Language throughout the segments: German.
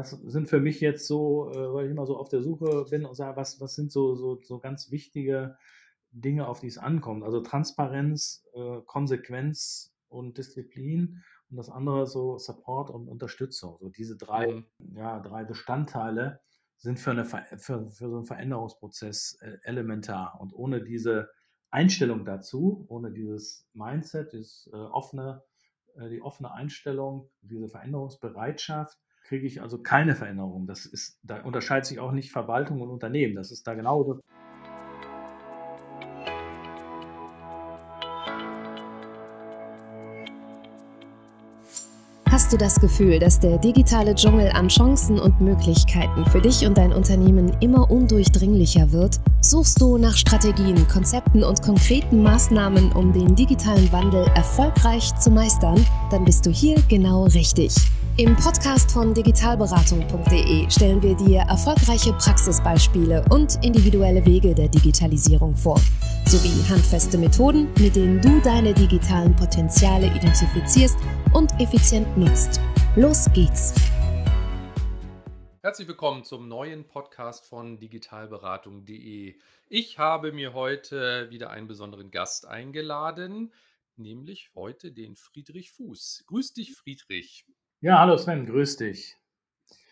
das sind für mich jetzt so, äh, weil ich immer so auf der Suche bin und sage, was, was sind so, so, so ganz wichtige Dinge, auf die es ankommt. Also Transparenz, äh, Konsequenz und Disziplin und das andere so Support und Unterstützung. So diese drei, mhm. ja, drei Bestandteile sind für, eine, für, für so einen Veränderungsprozess äh, elementar. Und ohne diese Einstellung dazu, ohne dieses Mindset, dieses äh, offene, äh, die offene Einstellung, diese Veränderungsbereitschaft, kriege ich also keine Veränderung. Das ist, da unterscheidet sich auch nicht Verwaltung und Unternehmen. Das ist da genauso. Hast du das Gefühl, dass der digitale Dschungel an Chancen und Möglichkeiten für dich und dein Unternehmen immer undurchdringlicher wird? Suchst du nach Strategien, Konzepten und konkreten Maßnahmen, um den digitalen Wandel erfolgreich zu meistern? Dann bist du hier genau richtig. Im Podcast von digitalberatung.de stellen wir dir erfolgreiche Praxisbeispiele und individuelle Wege der Digitalisierung vor, sowie handfeste Methoden, mit denen du deine digitalen Potenziale identifizierst und effizient nutzt. Los geht's! Herzlich willkommen zum neuen Podcast von digitalberatung.de. Ich habe mir heute wieder einen besonderen Gast eingeladen, nämlich heute den Friedrich Fuß. Grüß dich, Friedrich. Ja, hallo Sven, grüß dich.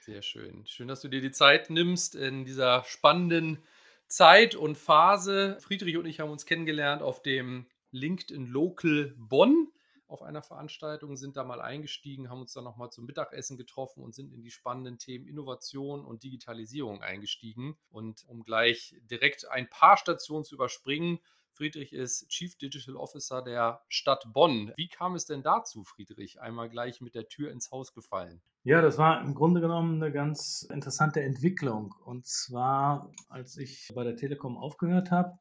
Sehr schön. Schön, dass du dir die Zeit nimmst in dieser spannenden Zeit und Phase. Friedrich und ich haben uns kennengelernt auf dem LinkedIn Local Bonn auf einer Veranstaltung, sind da mal eingestiegen, haben uns dann nochmal zum Mittagessen getroffen und sind in die spannenden Themen Innovation und Digitalisierung eingestiegen. Und um gleich direkt ein paar Stationen zu überspringen, Friedrich ist Chief Digital Officer der Stadt Bonn. Wie kam es denn dazu, Friedrich? Einmal gleich mit der Tür ins Haus gefallen. Ja, das war im Grunde genommen eine ganz interessante Entwicklung. Und zwar, als ich bei der Telekom aufgehört habe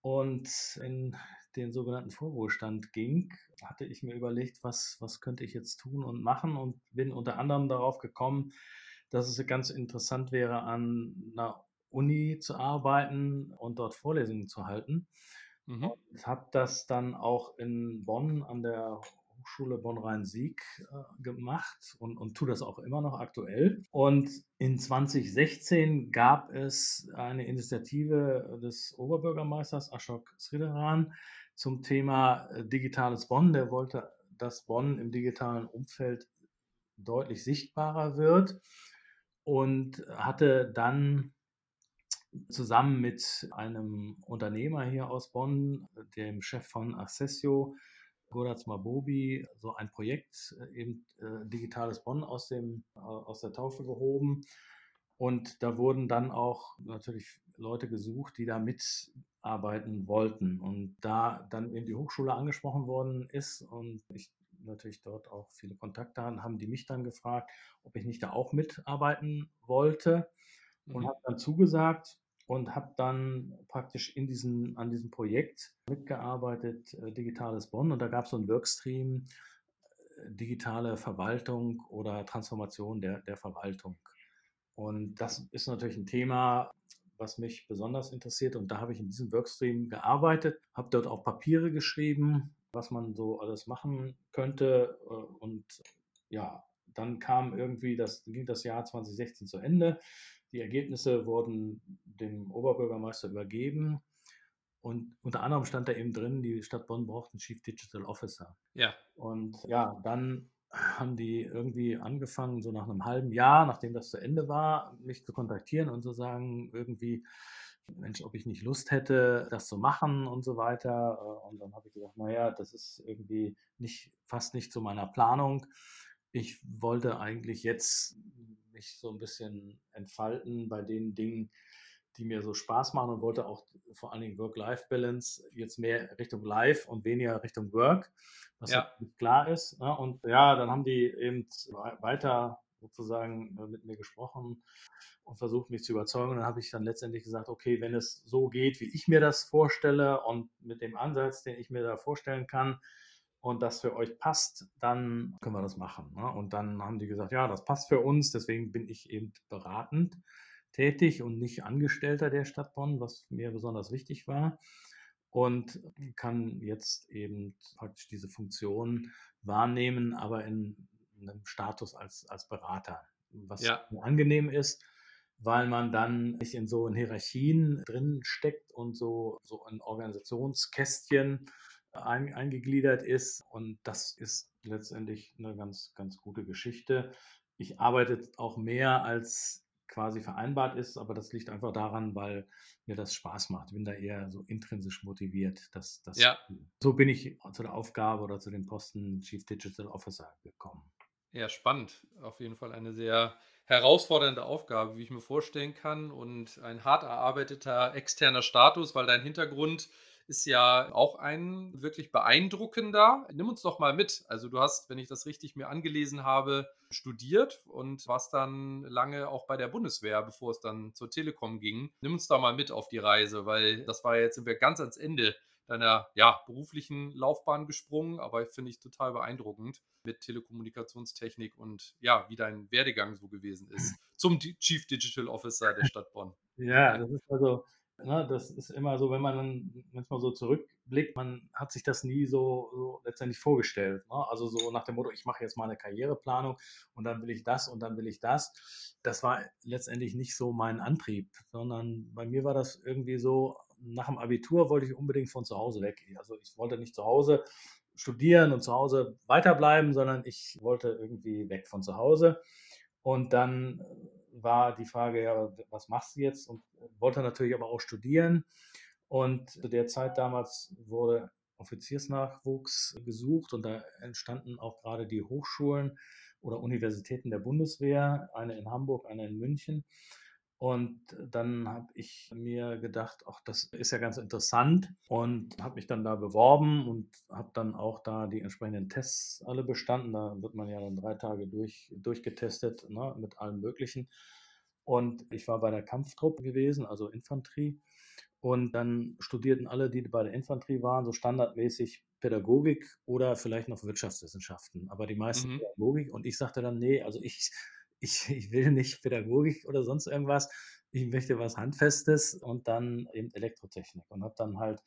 und in den sogenannten Vorruhestand ging, hatte ich mir überlegt, was, was könnte ich jetzt tun und machen und bin unter anderem darauf gekommen, dass es ganz interessant wäre, an einer Uni zu arbeiten und dort Vorlesungen zu halten. Mhm. Und habe das dann auch in Bonn an der Hochschule Bonn-Rhein-Sieg äh, gemacht und, und tue das auch immer noch aktuell. Und in 2016 gab es eine Initiative des Oberbürgermeisters Ashok Sridharan zum Thema äh, digitales Bonn. Der wollte, dass Bonn im digitalen Umfeld deutlich sichtbarer wird und hatte dann zusammen mit einem Unternehmer hier aus Bonn, dem Chef von Accessio, Goraz Mabobi, so ein Projekt, äh, eben äh, Digitales Bonn aus, dem, äh, aus der Taufe gehoben. Und da wurden dann auch natürlich Leute gesucht, die da mitarbeiten wollten. Und da dann eben die Hochschule angesprochen worden ist und ich natürlich dort auch viele Kontakte haben, haben die mich dann gefragt, ob ich nicht da auch mitarbeiten wollte und mhm. habe dann zugesagt und habe dann praktisch in diesen, an diesem Projekt mitgearbeitet, äh, Digitales Bonn. Und da gab es so einen Workstream, äh, digitale Verwaltung oder Transformation der, der Verwaltung. Und das ist natürlich ein Thema, was mich besonders interessiert. Und da habe ich in diesem Workstream gearbeitet, habe dort auch Papiere geschrieben, was man so alles machen könnte. Äh, und ja, dann kam irgendwie, das ging das Jahr 2016 zu Ende. Die Ergebnisse wurden dem Oberbürgermeister übergeben. Und unter anderem stand da eben drin, die Stadt Bonn braucht einen Chief Digital Officer. Ja. Und ja, dann haben die irgendwie angefangen, so nach einem halben Jahr, nachdem das zu Ende war, mich zu kontaktieren und zu sagen, irgendwie, Mensch, ob ich nicht Lust hätte, das zu machen und so weiter. Und dann habe ich gesagt, naja, das ist irgendwie nicht, fast nicht zu meiner Planung. Ich wollte eigentlich jetzt mich so ein bisschen entfalten bei den Dingen, die mir so Spaß machen und wollte auch vor allen Dingen Work-Life-Balance jetzt mehr Richtung Life und weniger Richtung Work, was ja. klar ist. Ne? Und ja, dann haben die eben weiter sozusagen äh, mit mir gesprochen und versucht mich zu überzeugen. Und dann habe ich dann letztendlich gesagt, okay, wenn es so geht, wie ich mir das vorstelle und mit dem Ansatz, den ich mir da vorstellen kann, und das für euch passt, dann können wir das machen. Ne? Und dann haben die gesagt, ja, das passt für uns, deswegen bin ich eben beratend tätig und nicht Angestellter der Stadt Bonn, was mir besonders wichtig war. Und kann jetzt eben praktisch diese Funktion wahrnehmen, aber in einem Status als, als Berater. was ja. angenehm ist, weil man dann nicht in so in Hierarchien drin steckt und so, so in Organisationskästchen ein, eingegliedert ist. Und das ist letztendlich eine ganz, ganz gute Geschichte. Ich arbeite auch mehr als quasi vereinbart ist, aber das liegt einfach daran, weil mir das Spaß macht. Ich bin da eher so intrinsisch motiviert. Dass, dass ja. So bin ich zu der Aufgabe oder zu dem Posten Chief Digital Officer gekommen. Ja, spannend. Auf jeden Fall eine sehr herausfordernde Aufgabe, wie ich mir vorstellen kann und ein hart erarbeiteter externer Status, weil dein Hintergrund ist ja auch ein wirklich beeindruckender. Nimm uns doch mal mit. Also du hast, wenn ich das richtig mir angelesen habe, studiert und warst dann lange auch bei der Bundeswehr, bevor es dann zur Telekom ging. Nimm uns da mal mit auf die Reise, weil das war jetzt sind wir ganz ans Ende deiner ja, beruflichen Laufbahn gesprungen, aber finde ich total beeindruckend mit Telekommunikationstechnik und ja, wie dein Werdegang so gewesen ist zum Chief Digital Officer der Stadt Bonn. Ja, das ist also Ne, das ist immer so, wenn man dann manchmal so zurückblickt, man hat sich das nie so, so letztendlich vorgestellt. Ne? Also so nach dem Motto, ich mache jetzt mal eine Karriereplanung und dann will ich das und dann will ich das. Das war letztendlich nicht so mein Antrieb, sondern bei mir war das irgendwie so, nach dem Abitur wollte ich unbedingt von zu Hause weg. Also ich wollte nicht zu Hause studieren und zu Hause weiterbleiben, sondern ich wollte irgendwie weg von zu Hause. Und dann war die Frage, ja, was machst du jetzt? Und wollte natürlich aber auch studieren. Und zu der Zeit damals wurde Offiziersnachwuchs gesucht und da entstanden auch gerade die Hochschulen oder Universitäten der Bundeswehr, eine in Hamburg, eine in München. Und dann habe ich mir gedacht, ach, das ist ja ganz interessant und habe mich dann da beworben und habe dann auch da die entsprechenden Tests alle bestanden. Da wird man ja dann drei Tage durch, durchgetestet ne, mit allem Möglichen. Und ich war bei der Kampftruppe gewesen, also Infanterie. Und dann studierten alle, die bei der Infanterie waren, so standardmäßig Pädagogik oder vielleicht noch Wirtschaftswissenschaften, aber die meisten mhm. Pädagogik. Und ich sagte dann, nee, also ich ich, ich will nicht Pädagogik oder sonst irgendwas, ich möchte was Handfestes und dann eben Elektrotechnik und habe dann halt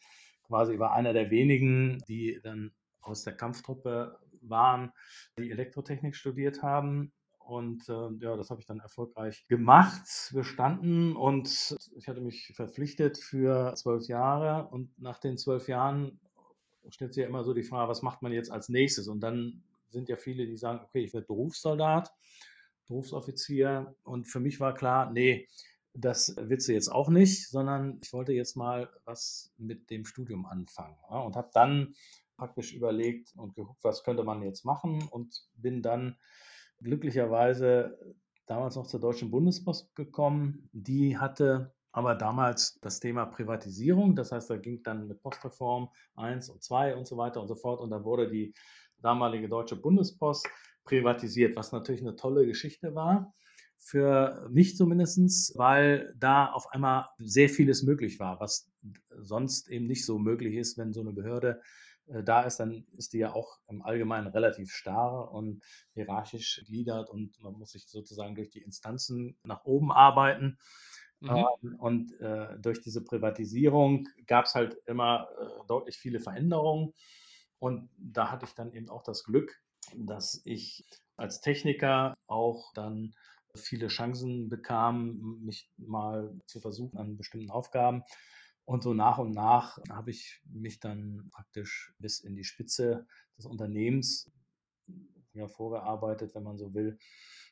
quasi war einer der wenigen, die dann aus der Kampftruppe waren, die Elektrotechnik studiert haben. Und äh, ja, das habe ich dann erfolgreich gemacht, bestanden und ich hatte mich verpflichtet für zwölf Jahre. Und nach den zwölf Jahren stellt sich ja immer so die Frage, was macht man jetzt als nächstes? Und dann sind ja viele, die sagen, okay, ich werde Berufssoldat. Berufsoffizier. Und für mich war klar, nee, das willst du jetzt auch nicht, sondern ich wollte jetzt mal was mit dem Studium anfangen. Ja, und habe dann praktisch überlegt und geguckt, was könnte man jetzt machen und bin dann glücklicherweise damals noch zur Deutschen Bundespost gekommen. Die hatte aber damals das Thema Privatisierung, das heißt, da ging dann mit Postreform 1 und 2 und so weiter und so fort und da wurde die damalige Deutsche Bundespost privatisiert, was natürlich eine tolle Geschichte war. Für mich zumindest, weil da auf einmal sehr vieles möglich war, was sonst eben nicht so möglich ist, wenn so eine Behörde äh, da ist, dann ist die ja auch im Allgemeinen relativ starr und hierarchisch gegliedert und man muss sich sozusagen durch die Instanzen nach oben arbeiten. Mhm. Ähm, und äh, durch diese Privatisierung gab es halt immer äh, deutlich viele Veränderungen. Und da hatte ich dann eben auch das Glück, dass ich als Techniker auch dann viele Chancen bekam, mich mal zu versuchen an bestimmten Aufgaben. Und so nach und nach habe ich mich dann praktisch bis in die Spitze des Unternehmens ja, vorgearbeitet, wenn man so will,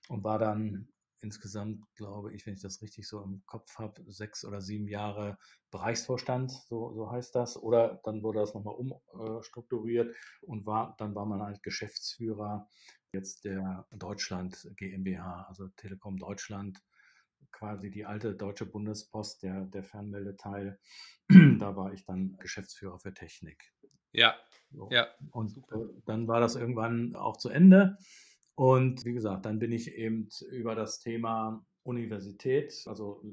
und war dann insgesamt, glaube ich, wenn ich das richtig so im Kopf habe, sechs oder sieben Jahre Bereichsvorstand, so, so heißt das. Oder dann wurde das nochmal umstrukturiert und war, dann war man eigentlich Geschäftsführer jetzt der Deutschland GmbH, also Telekom Deutschland, quasi die alte Deutsche Bundespost, der, der Fernmeldeteil. da war ich dann Geschäftsführer für Technik. Ja. So. ja. Und Super. dann war das irgendwann auch zu Ende. Und wie gesagt, dann bin ich eben über das Thema Universität, also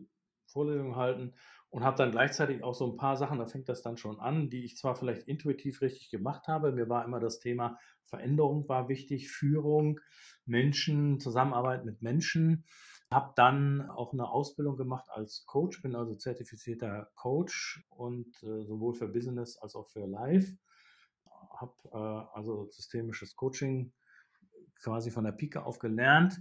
Vorlesungen halten und habe dann gleichzeitig auch so ein paar Sachen, da fängt das dann schon an, die ich zwar vielleicht intuitiv richtig gemacht habe, mir war immer das Thema Veränderung war wichtig, Führung, Menschen, Zusammenarbeit mit Menschen. Habe dann auch eine Ausbildung gemacht als Coach, bin also zertifizierter Coach und äh, sowohl für Business als auch für Live. Habe äh, also systemisches Coaching quasi von der Pike auf gelernt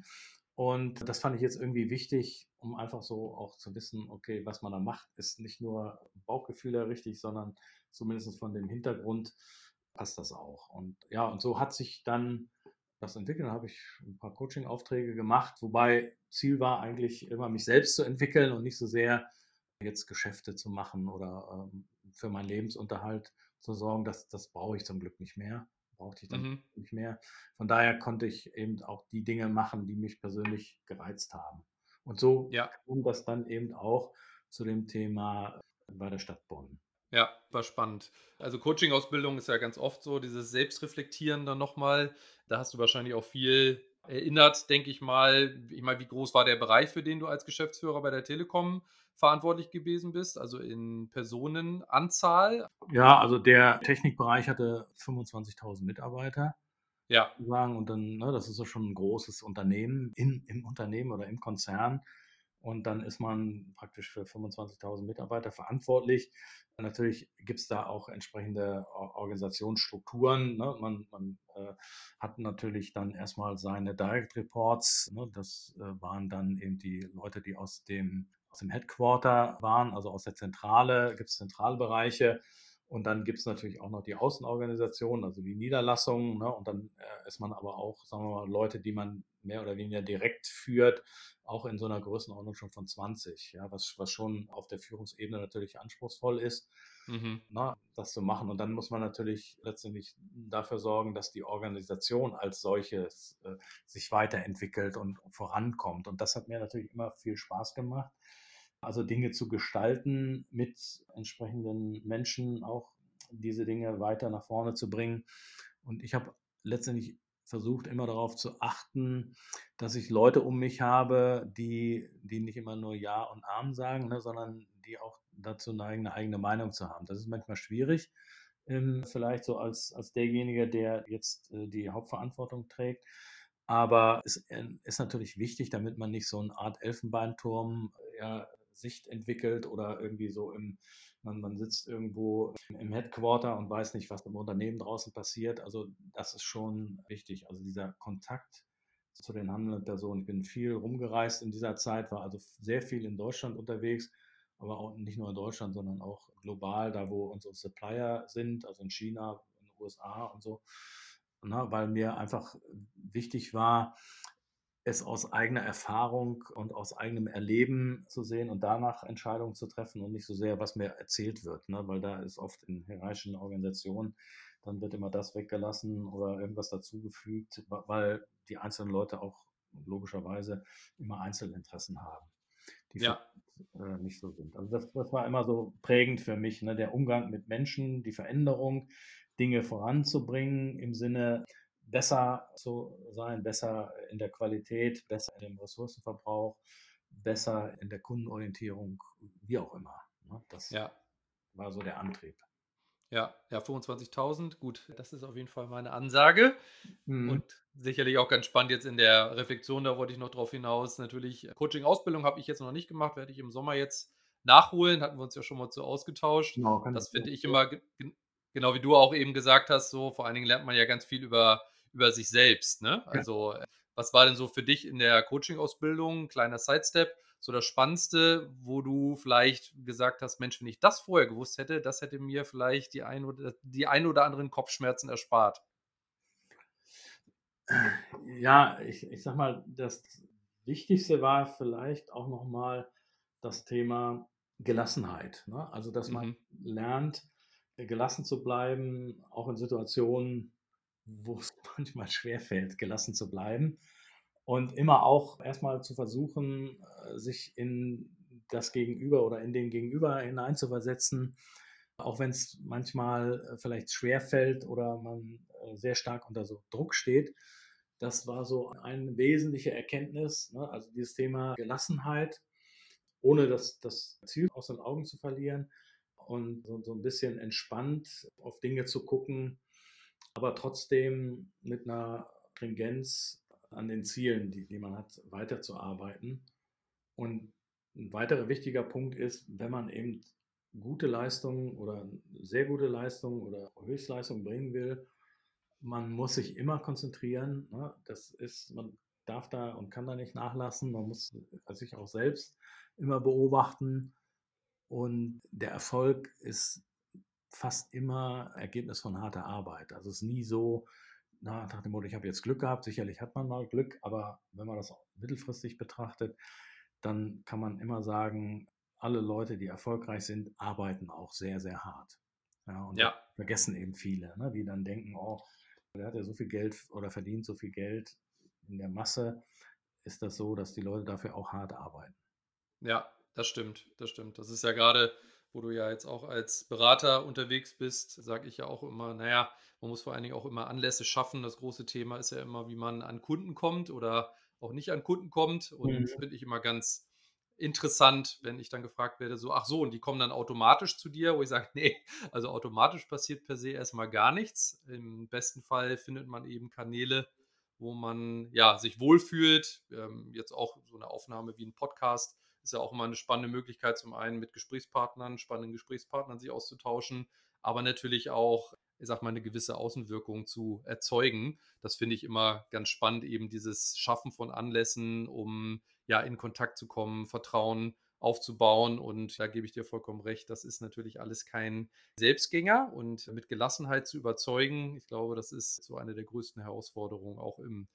Und das fand ich jetzt irgendwie wichtig, um einfach so auch zu wissen, okay, was man da macht, ist nicht nur Bauchgefühle richtig, sondern zumindest von dem Hintergrund passt das auch. Und ja, und so hat sich dann das entwickelt. Da habe ich ein paar Coaching-Aufträge gemacht, wobei Ziel war eigentlich immer, mich selbst zu entwickeln und nicht so sehr jetzt Geschäfte zu machen oder ähm, für meinen Lebensunterhalt zu sorgen. Das, das brauche ich zum Glück nicht mehr brauchte ich dann mhm. nicht mehr. Von daher konnte ich eben auch die Dinge machen, die mich persönlich gereizt haben. Und so ja. kam das dann eben auch zu dem Thema bei der Stadt Bonn. Ja, war spannend. Also Coaching-Ausbildung ist ja ganz oft so, dieses Selbstreflektieren dann nochmal. Da hast du wahrscheinlich auch viel erinnert, denke ich mal. Ich meine, wie groß war der Bereich, für den du als Geschäftsführer bei der Telekom verantwortlich gewesen bist, also in Personenanzahl? Ja, also der Technikbereich hatte 25.000 Mitarbeiter. Ja. Sagen. Und dann, ne, das ist ja schon ein großes Unternehmen in, im Unternehmen oder im Konzern. Und dann ist man praktisch für 25.000 Mitarbeiter verantwortlich. Natürlich gibt es da auch entsprechende Organisationsstrukturen. Ne? Man, man äh, hat natürlich dann erstmal seine Direct Reports. Ne? Das äh, waren dann eben die Leute, die aus dem aus dem Headquarter waren, also aus der Zentrale, gibt es Zentralbereiche. Und dann gibt es natürlich auch noch die Außenorganisation, also die Niederlassungen. Ne? Und dann äh, ist man aber auch, sagen wir mal, Leute, die man mehr oder weniger direkt führt, auch in so einer Größenordnung schon von 20, ja, was, was schon auf der Führungsebene natürlich anspruchsvoll ist, mhm. ne, das zu machen. Und dann muss man natürlich letztendlich dafür sorgen, dass die Organisation als solches äh, sich weiterentwickelt und vorankommt. Und das hat mir natürlich immer viel Spaß gemacht also Dinge zu gestalten mit entsprechenden Menschen, auch diese Dinge weiter nach vorne zu bringen. Und ich habe letztendlich versucht, immer darauf zu achten, dass ich Leute um mich habe, die, die nicht immer nur Ja und Arm sagen, ne, sondern die auch dazu neigen, eine eigene Meinung zu haben. Das ist manchmal schwierig, ähm, vielleicht so als, als derjenige, der jetzt äh, die Hauptverantwortung trägt. Aber es äh, ist natürlich wichtig, damit man nicht so eine Art Elfenbeinturm ja, Sicht entwickelt oder irgendwie so im, man, man sitzt irgendwo im Headquarter und weiß nicht, was im Unternehmen draußen passiert. Also das ist schon wichtig. Also dieser Kontakt zu den handelnden Personen. Ich bin viel rumgereist in dieser Zeit, war also sehr viel in Deutschland unterwegs, aber auch nicht nur in Deutschland, sondern auch global, da wo unsere Supplier sind, also in China, in den USA und so. Na, weil mir einfach wichtig war, es aus eigener Erfahrung und aus eigenem Erleben zu sehen und danach Entscheidungen zu treffen und nicht so sehr, was mir erzählt wird, ne? weil da ist oft in hierarchischen Organisationen, dann wird immer das weggelassen oder irgendwas dazugefügt, weil die einzelnen Leute auch logischerweise immer Einzelinteressen haben, die ja. äh, nicht so sind. Also das, das war immer so prägend für mich, ne? der Umgang mit Menschen, die Veränderung, Dinge voranzubringen im Sinne, besser zu sein, besser in der Qualität, besser in dem Ressourcenverbrauch, besser in der Kundenorientierung, wie auch immer. Ne? Das ja. war so der Antrieb. Ja, ja, 25.000, gut, das ist auf jeden Fall meine Ansage. Mhm. Und sicherlich auch ganz spannend jetzt in der Reflexion, da wollte ich noch drauf hinaus. Natürlich, Coaching-Ausbildung habe ich jetzt noch nicht gemacht, werde ich im Sommer jetzt nachholen, hatten wir uns ja schon mal zu ausgetauscht. Genau, das finde ich immer, genau wie du auch eben gesagt hast, so vor allen Dingen lernt man ja ganz viel über über sich selbst. Ne? Also, ja. was war denn so für dich in der Coaching-Ausbildung, kleiner Sidestep, so das Spannendste, wo du vielleicht gesagt hast, Mensch, wenn ich das vorher gewusst hätte, das hätte mir vielleicht die ein oder, die ein oder anderen Kopfschmerzen erspart? Ja, ich, ich sag mal, das Wichtigste war vielleicht auch nochmal das Thema Gelassenheit. Ne? Also, dass man mhm. lernt, gelassen zu bleiben, auch in Situationen, wo es manchmal schwerfällt, gelassen zu bleiben und immer auch erstmal zu versuchen, äh, sich in das Gegenüber oder in den Gegenüber hineinzuversetzen, auch wenn es manchmal äh, vielleicht schwerfällt oder man äh, sehr stark unter so Druck steht. Das war so eine wesentliche Erkenntnis, ne? also dieses Thema Gelassenheit, ohne das, das Ziel aus den Augen zu verlieren und so, so ein bisschen entspannt auf Dinge zu gucken, aber trotzdem mit einer Stringenz an den Zielen, die, die man hat, weiterzuarbeiten. Und ein weiterer wichtiger Punkt ist, wenn man eben gute Leistungen oder sehr gute Leistungen oder Höchstleistungen bringen will, man muss sich immer konzentrieren. Ne? Das ist, man darf da und kann da nicht nachlassen. Man muss sich auch selbst immer beobachten. Und der Erfolg ist fast immer Ergebnis von harter Arbeit. Also es ist nie so, na, nach dem Motto, ich habe jetzt Glück gehabt. Sicherlich hat man mal Glück, aber wenn man das auch mittelfristig betrachtet, dann kann man immer sagen, alle Leute, die erfolgreich sind, arbeiten auch sehr, sehr hart. Ja, und ja. vergessen eben viele, ne, die dann denken, oh, der hat ja so viel Geld oder verdient so viel Geld. In der Masse ist das so, dass die Leute dafür auch hart arbeiten. Ja, das stimmt, das stimmt. Das ist ja gerade, wo du ja jetzt auch als Berater unterwegs bist, sage ich ja auch immer, naja, man muss vor allen Dingen auch immer Anlässe schaffen. Das große Thema ist ja immer, wie man an Kunden kommt oder auch nicht an Kunden kommt. Und mhm. finde ich immer ganz interessant, wenn ich dann gefragt werde, so, ach so, und die kommen dann automatisch zu dir, wo ich sage, nee, also automatisch passiert per se erstmal gar nichts. Im besten Fall findet man eben Kanäle, wo man ja sich wohlfühlt. Ähm, jetzt auch so eine Aufnahme wie ein Podcast ist ja auch immer eine spannende Möglichkeit, zum einen mit Gesprächspartnern, spannenden Gesprächspartnern sich auszutauschen, aber natürlich auch ich sag mal, eine gewisse Außenwirkung zu erzeugen. Das finde ich immer ganz spannend, eben dieses Schaffen von Anlässen, um ja in Kontakt zu kommen, Vertrauen aufzubauen. Und da gebe ich dir vollkommen recht, das ist natürlich alles kein Selbstgänger und mit Gelassenheit zu überzeugen. Ich glaube, das ist so eine der größten Herausforderungen auch im,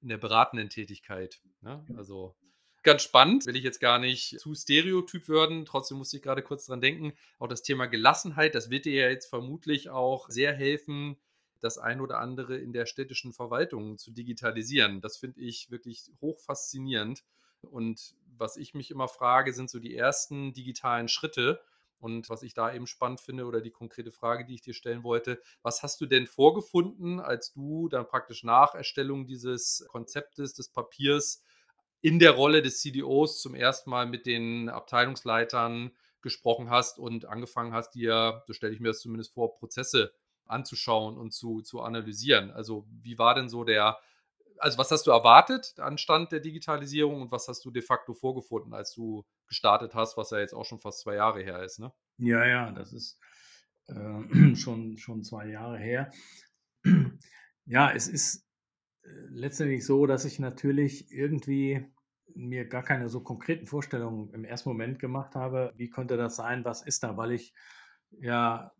in der beratenden Tätigkeit. Ne? Also ganz spannend. Will ich jetzt gar nicht zu stereotyp werden. Trotzdem musste ich gerade kurz dran denken. Auch das Thema Gelassenheit, das wird dir ja jetzt vermutlich auch sehr helfen, das ein oder andere in der städtischen Verwaltung zu digitalisieren. Das finde ich wirklich hoch faszinierend. Und was ich mich immer frage, sind so die ersten digitalen Schritte. Und was ich da eben spannend finde oder die konkrete Frage, die ich dir stellen wollte, was hast du denn vorgefunden, als du dann praktisch nach Erstellung dieses Konzeptes, des Papiers in der Rolle des CDOs zum ersten Mal mit den Abteilungsleitern gesprochen hast und angefangen hast, dir, so stelle ich mir das zumindest vor, Prozesse anzuschauen und zu, zu analysieren. Also wie war denn so der, also was hast du erwartet an Stand der Digitalisierung und was hast du de facto vorgefunden, als du gestartet hast, was ja jetzt auch schon fast zwei Jahre her ist, ne? Ja, ja, das ist äh, schon, schon zwei Jahre her. ja, es ist äh, letztendlich so, dass ich natürlich irgendwie mir gar keine so konkreten Vorstellungen im ersten Moment gemacht habe, wie könnte das sein, was ist da, weil ich ja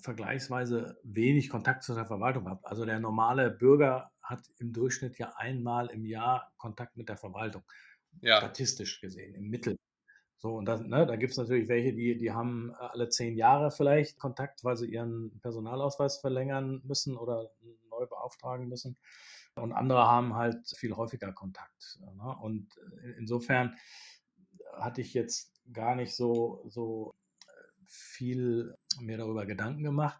vergleichsweise wenig Kontakt zu der Verwaltung habe. Also der normale Bürger hat im Durchschnitt ja einmal im Jahr Kontakt mit der Verwaltung, ja. statistisch gesehen, im Mittel. So, und das, ne, da gibt es natürlich welche, die, die haben alle zehn Jahre vielleicht Kontakt, weil sie ihren Personalausweis verlängern müssen oder neu beauftragen müssen. Und andere haben halt viel häufiger Kontakt. Ne? Und insofern hatte ich jetzt gar nicht so, so viel mehr darüber Gedanken gemacht.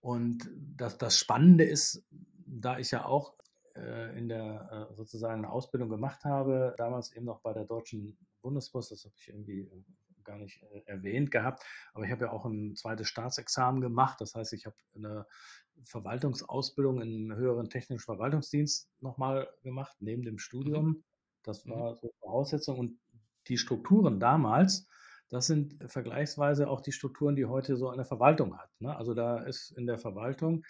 Und das, das Spannende ist, da ich ja auch äh, in der äh, sozusagen eine Ausbildung gemacht habe, damals eben noch bei der Deutschen Bundespost, das habe ich irgendwie äh, gar nicht äh, erwähnt gehabt, aber ich habe ja auch ein zweites Staatsexamen gemacht. Das heißt, ich habe eine Verwaltungsausbildung im höheren technischen Verwaltungsdienst nochmal gemacht, neben dem mhm. Studium. Das mhm. war so Voraussetzung. Und die Strukturen damals, das sind vergleichsweise auch die Strukturen, die heute so eine Verwaltung hat. Ne? Also da ist in der Verwaltung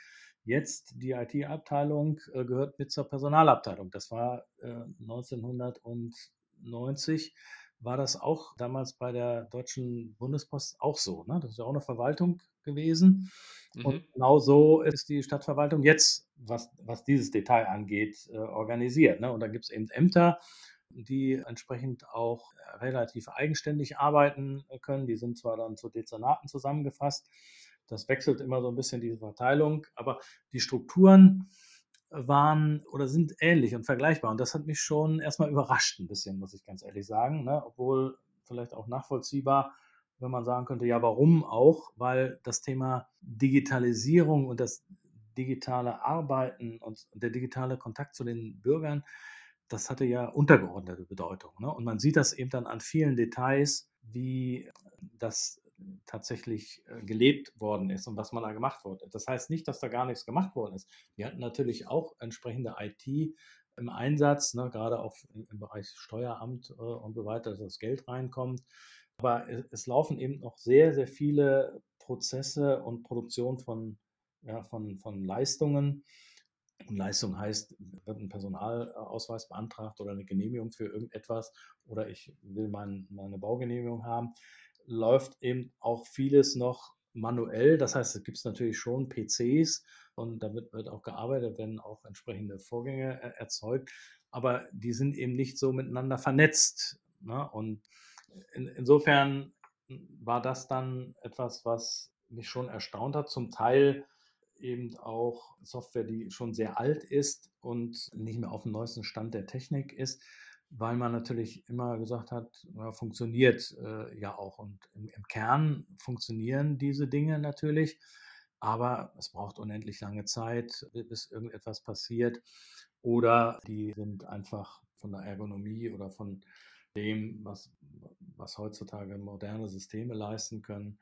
jetzt die IT-Abteilung äh, gehört mit zur Personalabteilung. Das war äh, 1990 war das auch damals bei der Deutschen Bundespost auch so. Ne? Das ist ja auch eine Verwaltung gewesen. Mhm. Und genau so ist die Stadtverwaltung jetzt, was, was dieses Detail angeht, äh, organisiert. Ne? Und da gibt es eben Ämter, die entsprechend auch relativ eigenständig arbeiten können. Die sind zwar dann zu Dezernaten zusammengefasst. Das wechselt immer so ein bisschen diese Verteilung, aber die Strukturen waren oder sind ähnlich und vergleichbar. Und das hat mich schon erstmal überrascht, ein bisschen, muss ich ganz ehrlich sagen. Ne? Obwohl vielleicht auch nachvollziehbar, wenn man sagen könnte, ja, warum auch? Weil das Thema Digitalisierung und das digitale Arbeiten und der digitale Kontakt zu den Bürgern, das hatte ja untergeordnete Bedeutung. Ne? Und man sieht das eben dann an vielen Details, wie das tatsächlich äh, gelebt worden ist und was man da gemacht wurde. Das heißt nicht, dass da gar nichts gemacht worden ist. Wir hatten natürlich auch entsprechende IT im Einsatz, ne, gerade auch im, Bereich Steueramt äh, und so weiter, dass das Geld reinkommt. Aber es, es, laufen eben noch sehr, sehr viele Prozesse und Produktion von, ja, von, von Leistungen Und Leistung heißt, wird ein Personalausweis beantragt oder eine Genehmigung für irgendetwas oder ich will mein, meine Baugenehmigung haben, läuft eben auch vieles noch manuell. Das heißt, es gibt natürlich schon PCs und damit wird auch gearbeitet, werden auch entsprechende Vorgänge äh, erzeugt, aber die sind eben nicht so miteinander vernetzt. Ne? Und in, insofern war das dann etwas, was mich schon erstaunt hat. Zum Teil eben auch Software, die schon sehr alt ist und nicht mehr auf dem neuesten Stand der Technik ist, weil man natürlich immer gesagt hat, ja, funktioniert äh, ja auch. Und im, im, Kern funktionieren diese Dinge natürlich, aber es braucht unendlich lange Zeit, bis irgendetwas passiert. Oder die sind einfach von der Ergonomie oder von dem, was, was heutzutage moderne Systeme leisten können,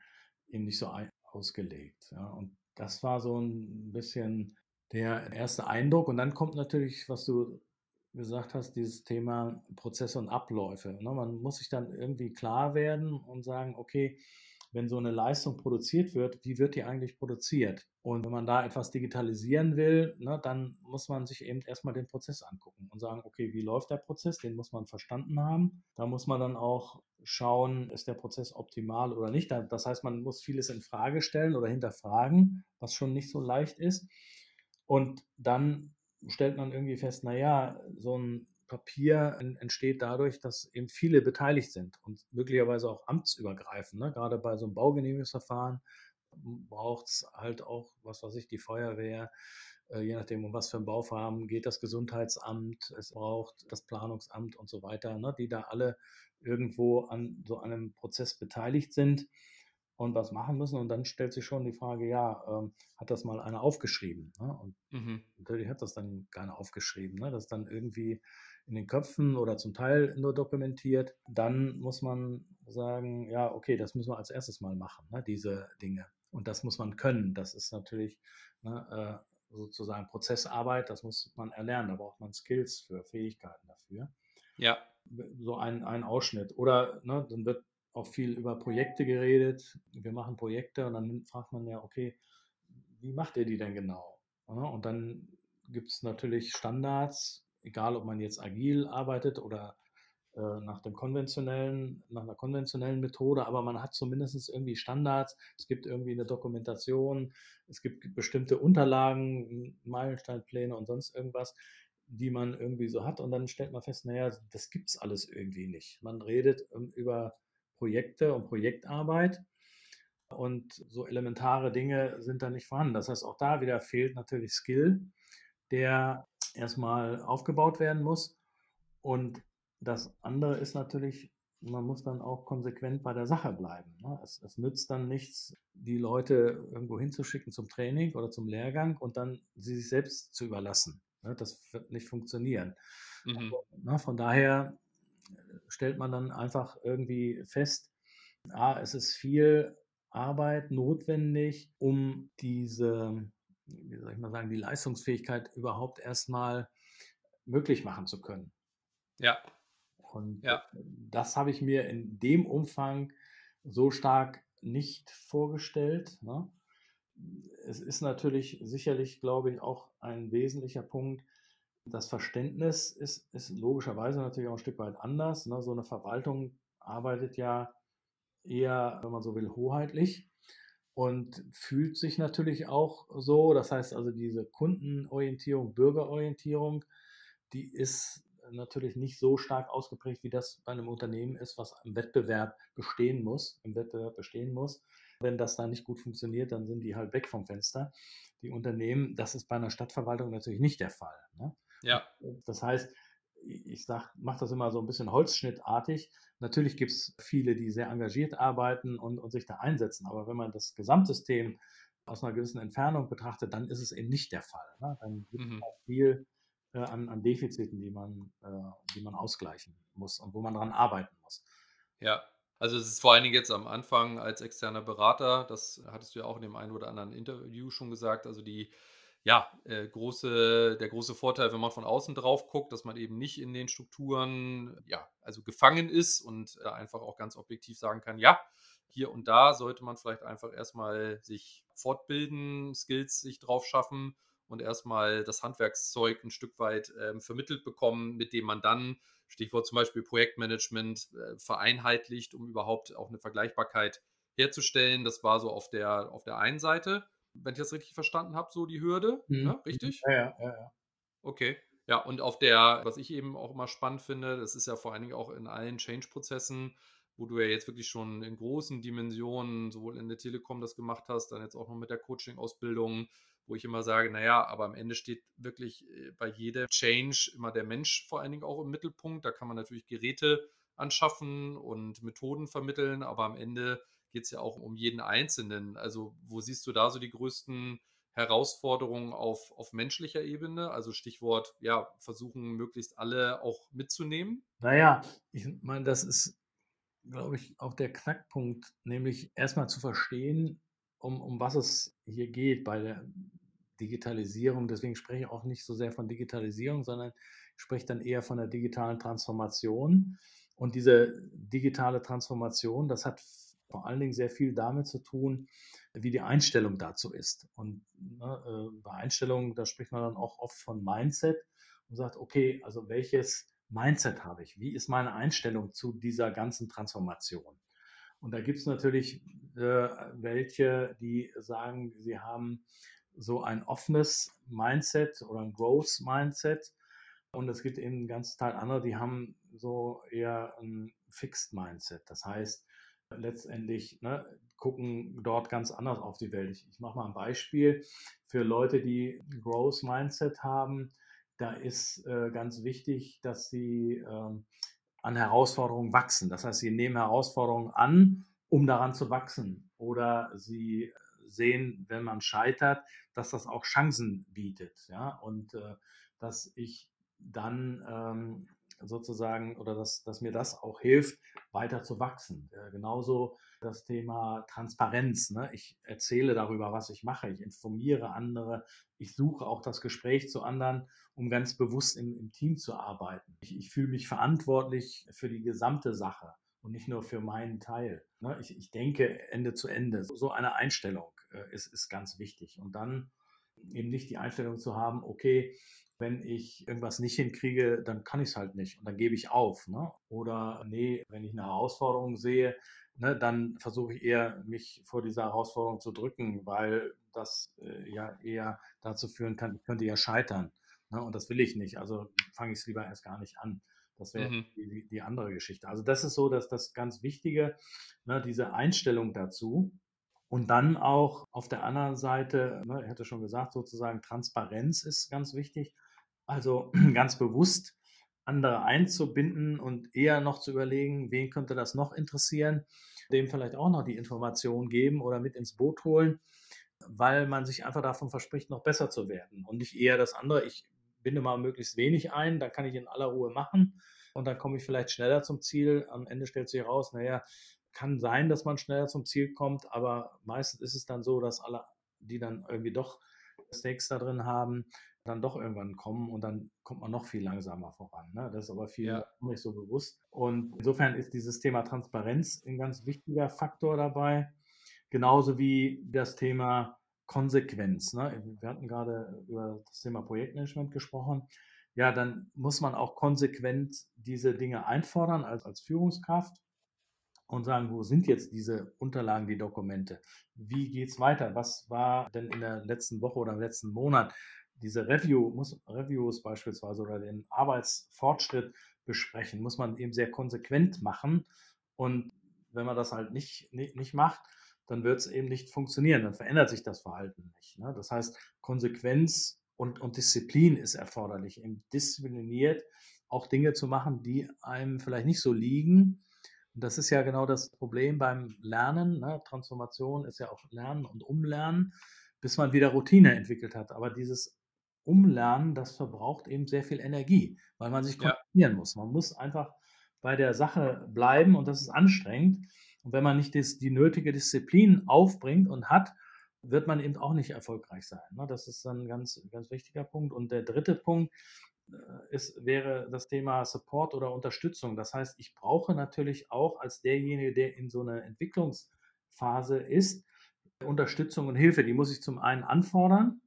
eben nicht so ausgelegt. Ja. Und das war so ein bisschen der erste Eindruck. Und dann kommt natürlich, was du gesagt hast, dieses Thema Prozesse und Abläufe. Ne? Man muss sich dann irgendwie klar werden und sagen, okay, wenn so eine Leistung produziert wird, wie wird die eigentlich produziert? Und wenn man da etwas digitalisieren will, ne, dann muss man sich eben erstmal den Prozess angucken und sagen, okay, wie läuft der Prozess? Den muss man verstanden haben. Da muss man dann auch schauen, ist der Prozess optimal oder nicht. Das heißt, man muss vieles in Frage stellen oder hinterfragen, was schon nicht so leicht ist. Und dann stellt man irgendwie fest, naja, so ein Papier entsteht dadurch, dass eben viele beteiligt sind und möglicherweise auch amtsübergreifend. Ne? Gerade bei so einem Baugenehmigungsverfahren braucht es halt auch, was weiß ich, die Feuerwehr, äh, je nachdem, um was für ein Bauvorhaben geht, das Gesundheitsamt, es braucht das Planungsamt und so weiter, ne? die da alle irgendwo an so einem Prozess beteiligt sind und was machen müssen. Und dann stellt sich schon die Frage, ja, ähm, hat das mal einer aufgeschrieben? Ne? Und mhm. natürlich hat das dann keiner aufgeschrieben. Ne? Das ist dann irgendwie in den Köpfen oder zum Teil nur dokumentiert. Dann muss man sagen, ja, okay, das müssen wir als erstes mal machen, ne? diese Dinge. Und das muss man können. Das ist natürlich ne, äh, sozusagen Prozessarbeit, das muss man erlernen. Da braucht man Skills für, Fähigkeiten dafür. Ja. So ein, ein Ausschnitt. Oder ne, dann wird auch viel über Projekte geredet. Wir machen Projekte und dann fragt man ja, okay, wie macht ihr die denn genau? Und dann gibt es natürlich Standards, egal ob man jetzt agil arbeitet oder äh, nach dem konventionellen, nach einer konventionellen Methode, aber man hat zumindest irgendwie Standards. Es gibt irgendwie eine Dokumentation, es gibt bestimmte Unterlagen, Meilensteinpläne und sonst irgendwas, die man irgendwie so hat. Und dann stellt man fest, naja, das gibt es alles irgendwie nicht. Man redet ähm, über Projekte und Projektarbeit. Und so elementare Dinge sind da nicht vorhanden. Das heißt, auch da wieder fehlt natürlich Skill, der erstmal aufgebaut werden muss. Und das andere ist natürlich, man muss dann auch konsequent bei der Sache bleiben. Ne? Es, es, nützt dann nichts, die Leute irgendwo hinzuschicken zum Training oder zum Lehrgang und dann sie sich selbst zu überlassen. Ne? Das wird nicht funktionieren. Mhm. Also, von daher stellt man dann einfach irgendwie fest, ah, es ist viel Arbeit notwendig, um diese, wie soll ich mal sagen, die Leistungsfähigkeit überhaupt erstmal möglich machen zu können. Ja. Und ja. das habe ich mir in dem Umfang so stark nicht vorgestellt. Ne? Es ist natürlich sicherlich, glaube ich, auch ein wesentlicher Punkt, das Verständnis ist, ist logischerweise natürlich auch ein Stück weit anders. Ne? So eine Verwaltung arbeitet ja eher, wenn man so will, hoheitlich und fühlt sich natürlich auch so. Das heißt also, diese Kundenorientierung, Bürgerorientierung, die ist natürlich nicht so stark ausgeprägt, wie das bei einem Unternehmen ist, was im Wettbewerb bestehen muss, im Wettbewerb bestehen muss. Wenn das da nicht gut funktioniert, dann sind die halt weg vom Fenster. Die Unternehmen, das ist bei einer Stadtverwaltung natürlich nicht der Fall. Ne? Ja. Das heißt, ich sag, mache das immer so ein bisschen holzschnittartig. Natürlich gibt es viele, die sehr engagiert arbeiten und, und sich da einsetzen, aber wenn man das Gesamtsystem aus einer gewissen Entfernung betrachtet, dann ist es eben nicht der Fall. Ne? Dann gibt es mhm. viel äh, an, an, Defiziten, die man, äh, die man ausgleichen muss und wo man daran arbeiten muss. Ja, also es ist vor allen Dingen jetzt am Anfang als externer Berater, das hattest du ja auch in dem einen oder anderen Interview schon gesagt, also die ja, äh, große, der große Vorteil, wenn man von außen drauf guckt, dass man eben nicht in den Strukturen, ja, also gefangen ist und äh, einfach auch ganz objektiv sagen kann, ja, hier und da sollte man vielleicht einfach erstmal sich fortbilden, Skills sich drauf schaffen und erstmal das Handwerkszeug ein Stück weit ähm, vermittelt bekommen, mit dem man dann, Stichwort zum Beispiel Projektmanagement, äh, vereinheitlicht, um überhaupt auch eine Vergleichbarkeit herzustellen. Das war so auf der, auf der einen Seite, wenn ich das richtig verstanden habe, so die Hürde. Mhm. Ja, richtig? Ja, ja, ja, ja. Okay. Ja, und auf der, was ich eben auch immer spannend finde, das ist ja vor allen Dingen auch in allen Change-Prozessen, wo du ja jetzt wirklich schon in großen Dimensionen, sowohl in der Telekom das gemacht hast, dann jetzt auch noch mit der Coaching-Ausbildung, wo ich immer sage, naja, aber am Ende steht wirklich äh, bei jeder Change immer der Mensch vor allen Dingen auch im Mittelpunkt. Da kann man natürlich Geräte anschaffen und Methoden vermitteln, aber am Ende geht es ja auch um jeden Einzelnen. Also wo siehst du da so die größten Herausforderungen auf, auf menschlicher Ebene? Also Stichwort, ja, versuchen möglichst alle auch mitzunehmen. Naja, ich meine, das ist, glaube ich, auch der Knackpunkt, nämlich erstmal zu verstehen, um, um was es hier geht bei der Digitalisierung. Deswegen spreche ich auch nicht so sehr von Digitalisierung, sondern spreche dann eher von der digitalen Transformation. Und diese digitale Transformation, das hat vor allen Dingen sehr viel damit zu tun, wie die Einstellung dazu ist. Und ne, äh, bei Einstellungen, da spricht man dann auch oft von Mindset und sagt, okay, also welches Mindset habe ich? Wie ist meine Einstellung zu dieser ganzen Transformation? Und da gibt es natürlich äh, welche, die sagen, sie haben so ein offenes Mindset oder ein Growth Mindset. Und es gibt eben einen ganzen Teil andere, die haben so eher ein Fixed Mindset. Das heißt, letztendlich ne, gucken dort ganz anders auf die Welt. Ich, ich mache mal ein Beispiel für Leute, die Growth Mindset haben. Da ist äh, ganz wichtig, dass sie ähm, an Herausforderungen wachsen. Das heißt, sie nehmen Herausforderungen an, um daran zu wachsen. Oder sie sehen, wenn man scheitert, dass das auch Chancen bietet. Ja? Und äh, dass ich dann ähm, sozusagen oder dass, dass mir das auch hilft, weiter zu wachsen. Äh, genauso das Thema Transparenz. Ne? Ich erzähle darüber, was ich mache. Ich informiere andere. Ich suche auch das Gespräch zu anderen, um ganz bewusst im, im Team zu arbeiten. Ich, ich fühle mich verantwortlich für die gesamte Sache und nicht nur für meinen Teil. Ne? Ich, ich denke Ende zu Ende. So eine Einstellung äh, ist, ist ganz wichtig. Und dann eben nicht die Einstellung zu haben, okay, wenn ich irgendwas nicht hinkriege, dann kann ich es halt nicht und dann gebe ich auf. Ne? Oder nee, wenn ich eine Herausforderung sehe, ne, dann versuche ich eher, mich vor dieser Herausforderung zu drücken, weil das äh, ja eher dazu führen kann, ich könnte ja scheitern. Ne? Und das will ich nicht. Also fange ich es lieber erst gar nicht an. Das wäre mhm. die, die, andere Geschichte. Also das ist so, dass das ganz Wichtige, ne, diese Einstellung dazu. Und dann auch auf der anderen Seite, ne, ich hatte schon gesagt, sozusagen Transparenz ist ganz wichtig. Also ganz bewusst andere einzubinden und eher noch zu überlegen, wen könnte das noch interessieren, dem vielleicht auch noch die Information geben oder mit ins Boot holen, weil man sich einfach davon verspricht, noch besser zu werden und nicht eher das andere, ich binde mal möglichst wenig ein, dann kann ich in aller Ruhe machen und dann komme ich vielleicht schneller zum Ziel. Am Ende stellt sich heraus, naja, kann sein, dass man schneller zum Ziel kommt, aber meistens ist es dann so, dass alle, die dann irgendwie doch Stakes da drin haben, dann doch irgendwann kommen und dann kommt man noch viel langsamer voran. Ne? Das ist aber viel ja. nicht so bewusst. Und insofern ist dieses Thema Transparenz ein ganz wichtiger Faktor dabei. Genauso wie das Thema Konsequenz. Ne? Wir hatten gerade über das Thema Projektmanagement gesprochen. Ja, dann muss man auch konsequent diese Dinge einfordern als, als Führungskraft und sagen, wo sind jetzt diese Unterlagen, die Dokumente? Wie geht es weiter? Was war denn in der letzten Woche oder im letzten Monat? Diese Review, muss, Reviews beispielsweise oder den Arbeitsfortschritt besprechen, muss man eben sehr konsequent machen. Und wenn man das halt nicht, nicht, nicht macht, dann wird es eben nicht funktionieren. Dann verändert sich das Verhalten nicht. Ne? Das heißt, Konsequenz und, und Disziplin ist erforderlich, eben diszipliniert auch Dinge zu machen, die einem vielleicht nicht so liegen, und das ist ja genau das Problem beim Lernen. Ne? Transformation ist ja auch Lernen und Umlernen, bis man wieder Routine entwickelt hat. Aber dieses Umlernen, das verbraucht eben sehr viel Energie, weil man sich konzentrieren ja. muss. Man muss einfach bei der Sache bleiben und das ist anstrengend. Und wenn man nicht die nötige Disziplin aufbringt und hat, wird man eben auch nicht erfolgreich sein. Ne? Das ist ein ganz, ganz wichtiger Punkt. Und der dritte Punkt, ist, äh, wäre das Thema Support oder Unterstützung. Das heißt, ich brauche natürlich auch als derjenige, der in so einer Entwicklungsphase ist, Unterstützung und Hilfe. Die muss ich zum einen anfordern.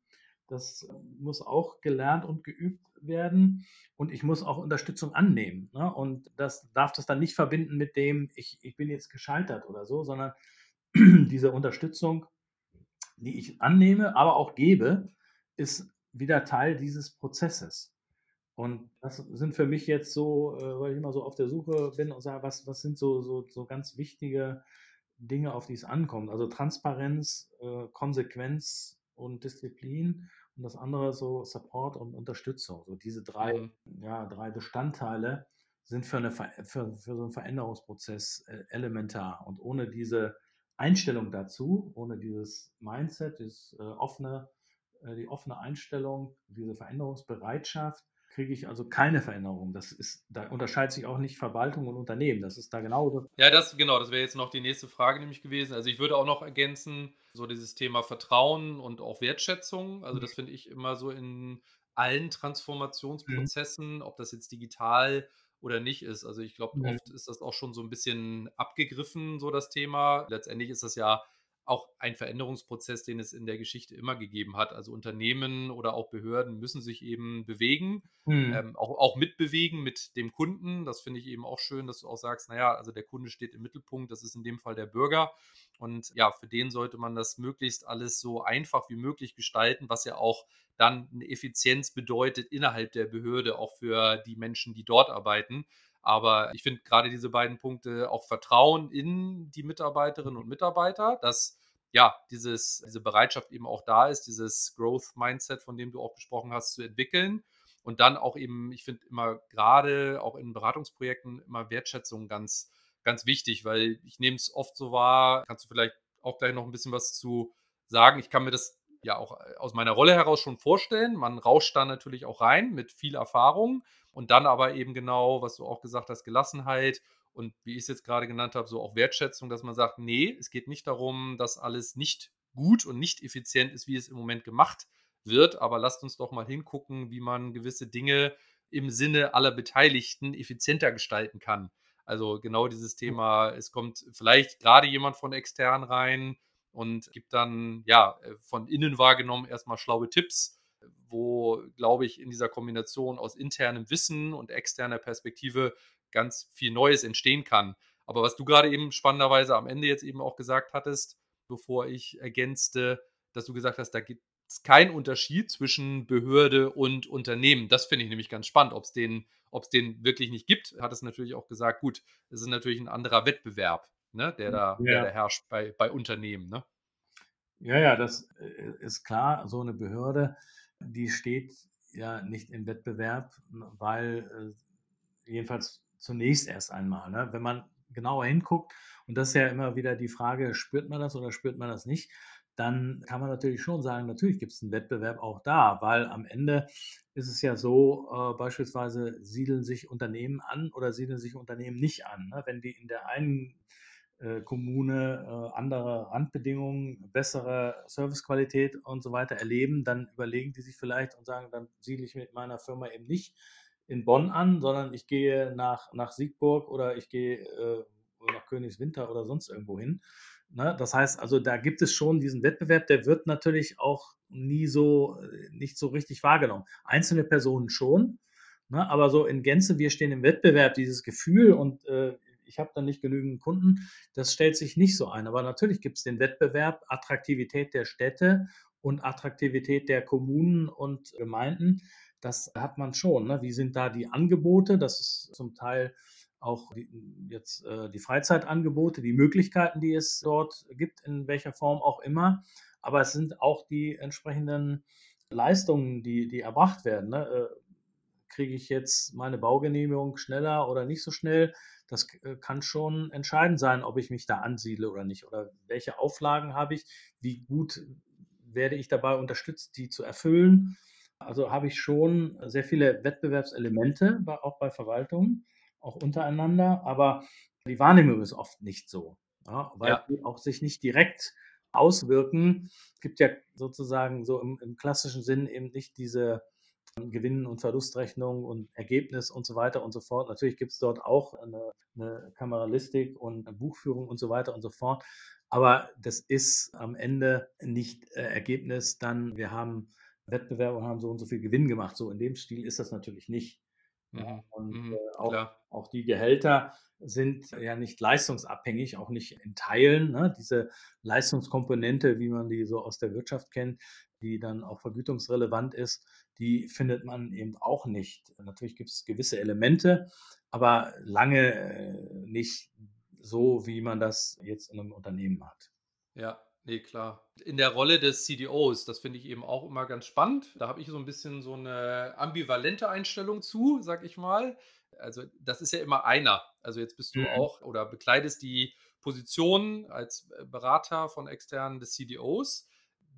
Das muss auch gelernt und geübt werden und ich muss auch Unterstützung annehmen. Ne? Und das darf das dann nicht verbinden mit dem, ich, ich bin jetzt gescheitert oder so, sondern diese Unterstützung, die ich annehme, aber auch gebe, ist wieder Teil dieses Prozesses. Und das sind für mich jetzt so, äh, weil ich immer so auf der Suche bin und sage, was, was sind so, so, so ganz wichtige Dinge, auf die es ankommt. Also Transparenz, äh, Konsequenz und Disziplin und das andere so Support und Unterstützung. So diese drei, mhm. ja, drei Bestandteile sind für, eine, für, für so einen Veränderungsprozess äh, elementar. Und ohne diese Einstellung dazu, ohne dieses Mindset, dieses äh, offene, äh, die offene Einstellung, diese Veränderungsbereitschaft, kriege ich also keine Veränderung. Das ist, da unterscheidet sich auch nicht Verwaltung und Unternehmen. Das ist da genau. Ja, das genau, das wäre jetzt noch die nächste Frage nämlich gewesen. Also ich würde auch noch ergänzen, so dieses Thema Vertrauen und auch Wertschätzung. Also mhm. das finde ich immer so in allen mhm. Transformationsprozessen, mhm. ob das jetzt digital oder nicht ist. Also ich glaube, mhm. oft ist das auch schon so ein bisschen abgegriffen, so das Thema. Letztendlich ist das ja auch ein Veränderungsprozess, den es in der Geschichte immer gegeben hat. Also Unternehmen oder auch Behörden müssen sich eben bewegen, mhm. ähm, auch, auch mitbewegen mit dem Kunden. Das finde ich eben auch schön, dass du auch sagst, naja, also der Kunde steht im Mittelpunkt, das ist in dem Fall der Bürger. Und ja, für den sollte man das möglichst alles so einfach wie möglich gestalten, was ja auch dann eine Effizienz bedeutet innerhalb der Behörde, auch für die Menschen, die dort arbeiten. Aber ich finde gerade diese beiden Punkte, auch Vertrauen in die Mitarbeiterinnen und Mitarbeiter, dass ja, dieses, diese Bereitschaft eben auch da ist, dieses Growth-Mindset, von dem du auch gesprochen hast, zu entwickeln. Und dann auch eben, ich finde immer gerade auch in Beratungsprojekten immer Wertschätzung ganz, ganz wichtig, weil ich nehme es oft so wahr, kannst du vielleicht auch gleich noch ein bisschen was zu sagen. Ich kann mir das ja auch aus meiner Rolle heraus schon vorstellen. Man rauscht da natürlich auch rein mit viel Erfahrung. Und dann aber eben genau, was du auch gesagt hast, Gelassenheit und wie ich es jetzt gerade genannt habe, so auch Wertschätzung, dass man sagt, nee, es geht nicht darum, dass alles nicht gut und nicht effizient ist, wie es im Moment gemacht wird, aber lasst uns doch mal hingucken, wie man gewisse Dinge im Sinne aller Beteiligten effizienter gestalten kann. Also genau dieses Thema, es kommt vielleicht gerade jemand von extern rein und gibt dann ja von innen wahrgenommen erstmal schlaue Tipps wo, glaube ich, in dieser Kombination aus internem Wissen und externer Perspektive ganz viel Neues entstehen kann. Aber was du gerade eben spannenderweise am Ende jetzt eben auch gesagt hattest, bevor ich ergänzte, dass du gesagt hast, da gibt es keinen Unterschied zwischen Behörde und Unternehmen. Das finde ich nämlich ganz spannend. Ob es den, den wirklich nicht gibt, hat es natürlich auch gesagt, gut, es ist natürlich ein anderer Wettbewerb, ne, der, da, ja. der da herrscht bei, bei Unternehmen. Ne? Ja, ja, das äh, ist klar. So eine Behörde die steht ja nicht im Wettbewerb, weil äh, jedenfalls zunächst erst einmal, ne? wenn man genauer hinguckt, und das ist ja immer wieder die Frage, spürt man das oder spürt man das nicht, dann kann man natürlich schon sagen, natürlich gibt es einen Wettbewerb auch da, weil am Ende ist es ja so, äh, beispielsweise siedeln sich Unternehmen an oder siedeln sich Unternehmen nicht an. Ne? Wenn die in der einen Kommune äh, andere Randbedingungen, bessere Servicequalität und so weiter erleben, dann überlegen die sich vielleicht und sagen, dann siedle ich mit meiner Firma eben nicht in Bonn an, sondern ich gehe nach, nach Siegburg oder ich gehe äh, nach Königswinter oder sonst irgendwo hin. Ne? Das heißt also, da gibt es schon diesen Wettbewerb, der wird natürlich auch nie so, äh, nicht so richtig wahrgenommen. Einzelne Personen schon, ne? aber so in Gänze, wir stehen im Wettbewerb, dieses Gefühl und äh, ich habe dann nicht genügend Kunden. Das stellt sich nicht so ein. Aber natürlich gibt es den Wettbewerb, Attraktivität der Städte und Attraktivität der Kommunen und Gemeinden. Das hat man schon. Ne? Wie sind da die Angebote? Das ist zum Teil auch die, jetzt äh, die Freizeitangebote, die Möglichkeiten, die es dort gibt, in welcher Form auch immer. Aber es sind auch die entsprechenden Leistungen, die, die erbracht werden. Ne? Äh, kriege ich jetzt meine Baugenehmigung schneller oder nicht so schnell? Das äh, kann schon entscheidend sein, ob ich mich da ansiedle oder nicht. Oder welche Auflagen habe ich? Wie gut werde ich dabei unterstützt, die zu erfüllen? Also habe ich schon sehr viele Wettbewerbselemente, auch bei Verwaltungen, auch untereinander. Aber die Wahrnehmung ist oft nicht so, ja, weil ja. die auch sich nicht direkt auswirken. Es gibt ja sozusagen so im, im klassischen Sinn eben nicht diese Gewinn- und Verlustrechnung und Ergebnis und so weiter und so fort. Natürlich gibt es dort auch eine, eine Kameralistik und eine Buchführung und so weiter und so fort. Aber das ist am Ende nicht äh, Ergebnis dann, wir haben Wettbewerber und haben so und so viel Gewinn gemacht. So in dem Stil ist das natürlich nicht. Mhm. Und Mhm. äh, auch, auch die Gehälter sind ja nicht leistungsabhängig, auch nicht in Teilen. Ne? Diese Leistungskomponente, wie man die so aus der Wirtschaft kennt, die dann auch vergütungsrelevant ist, die findet man eben auch nicht. Natürlich gibt es gewisse Elemente, aber lange äh, nicht so, wie man das jetzt in einem Unternehmen hat. Ja, nee, klar. In der Rolle des CDOs, das finde ich eben auch immer ganz spannend. Da habe ich so ein bisschen so eine ambivalente Einstellung zu, sag ich mal. Also, das ist ja immer einer. Also, jetzt bist du Mhm. auch oder bekleidest die Position als Berater von externen des CDOs.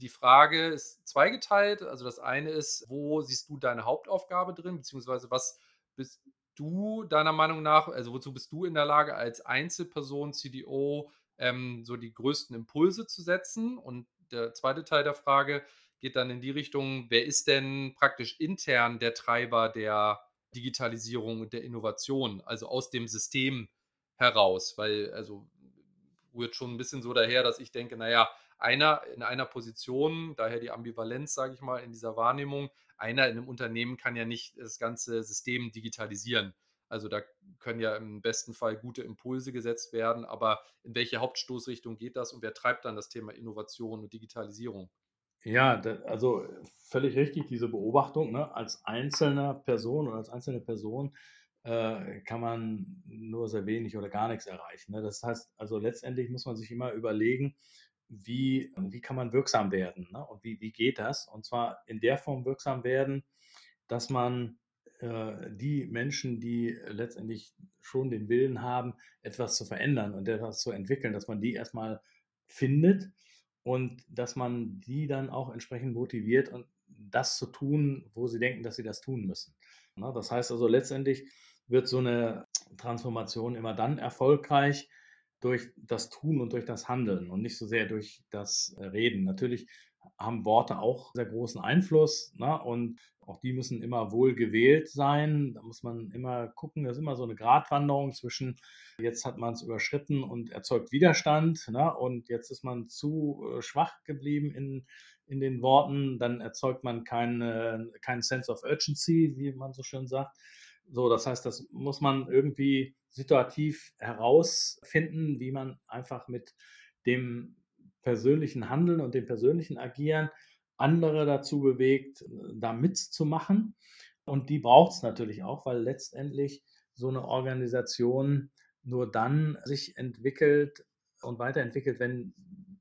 Die Frage ist zweigeteilt. Also, das eine ist, wo siehst du deine Hauptaufgabe drin, beziehungsweise was bist du deiner Meinung nach, also wozu bist du in der Lage als Einzelperson, CDO, ähm, so die größten Impulse zu setzen? Und der zweite Teil der Frage geht dann in die Richtung, wer ist denn praktisch intern der Treiber der Digitalisierung und der Innovation, also aus dem System heraus? Weil, also rührt schon ein bisschen so daher, dass ich denke, naja, einer in einer Position, daher die Ambivalenz, sage ich mal, in dieser Wahrnehmung, einer in einem Unternehmen kann ja nicht das ganze System digitalisieren. Also da können ja im besten Fall gute Impulse gesetzt werden, aber in welche Hauptstoßrichtung geht das und wer treibt dann das Thema Innovation und Digitalisierung? Ja, also völlig richtig, diese Beobachtung. Ne? Als einzelner Person oder als einzelne Person äh, kann man nur sehr wenig oder gar nichts erreichen. Ne? Das heißt, also letztendlich muss man sich immer überlegen, wie, wie kann man wirksam werden ne? und wie, wie geht das? Und zwar in der Form wirksam werden, dass man äh, die Menschen, die letztendlich schon den Willen haben, etwas zu verändern und etwas zu entwickeln, dass man die erstmal findet und dass man die dann auch entsprechend motiviert und das zu tun, wo sie denken, dass sie das tun müssen. Ne? Das heißt also letztendlich wird so eine Transformation immer dann erfolgreich durch das Tun und durch das Handeln und nicht so sehr durch das Reden. Natürlich haben Worte auch sehr großen Einfluss ne? und auch die müssen immer wohl gewählt sein. Da muss man immer gucken, das ist immer so eine Gratwanderung zwischen, jetzt hat man es überschritten und erzeugt Widerstand ne? und jetzt ist man zu äh, schwach geblieben in, in den Worten, dann erzeugt man keinen kein Sense of Urgency, wie man so schön sagt. So, das heißt, das muss man irgendwie situativ herausfinden, wie man einfach mit dem persönlichen Handeln und dem persönlichen Agieren andere dazu bewegt, da mitzumachen. Und die braucht es natürlich auch, weil letztendlich so eine Organisation nur dann sich entwickelt und weiterentwickelt, wenn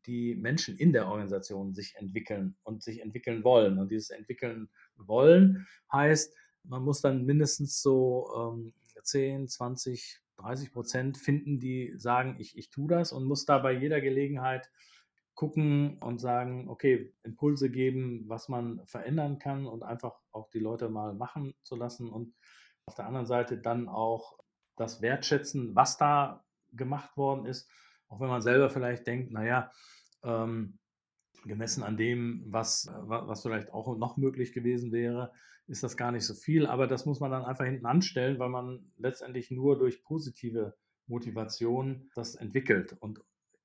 die Menschen in der Organisation sich entwickeln und sich entwickeln wollen. Und dieses entwickeln wollen heißt, man muss dann mindestens so ähm, 10, 20, 30 Prozent finden, die sagen, ich, ich tue das und muss da bei jeder Gelegenheit gucken und sagen, okay, Impulse geben, was man verändern kann und einfach auch die Leute mal machen zu lassen und auf der anderen Seite dann auch das wertschätzen, was da gemacht worden ist, auch wenn man selber vielleicht denkt, naja, ähm, gemessen an dem, was, was vielleicht auch noch möglich gewesen wäre, ist das gar nicht so viel, aber das muss man dann einfach hinten anstellen, weil man letztendlich nur durch positive Motivation das entwickelt. Und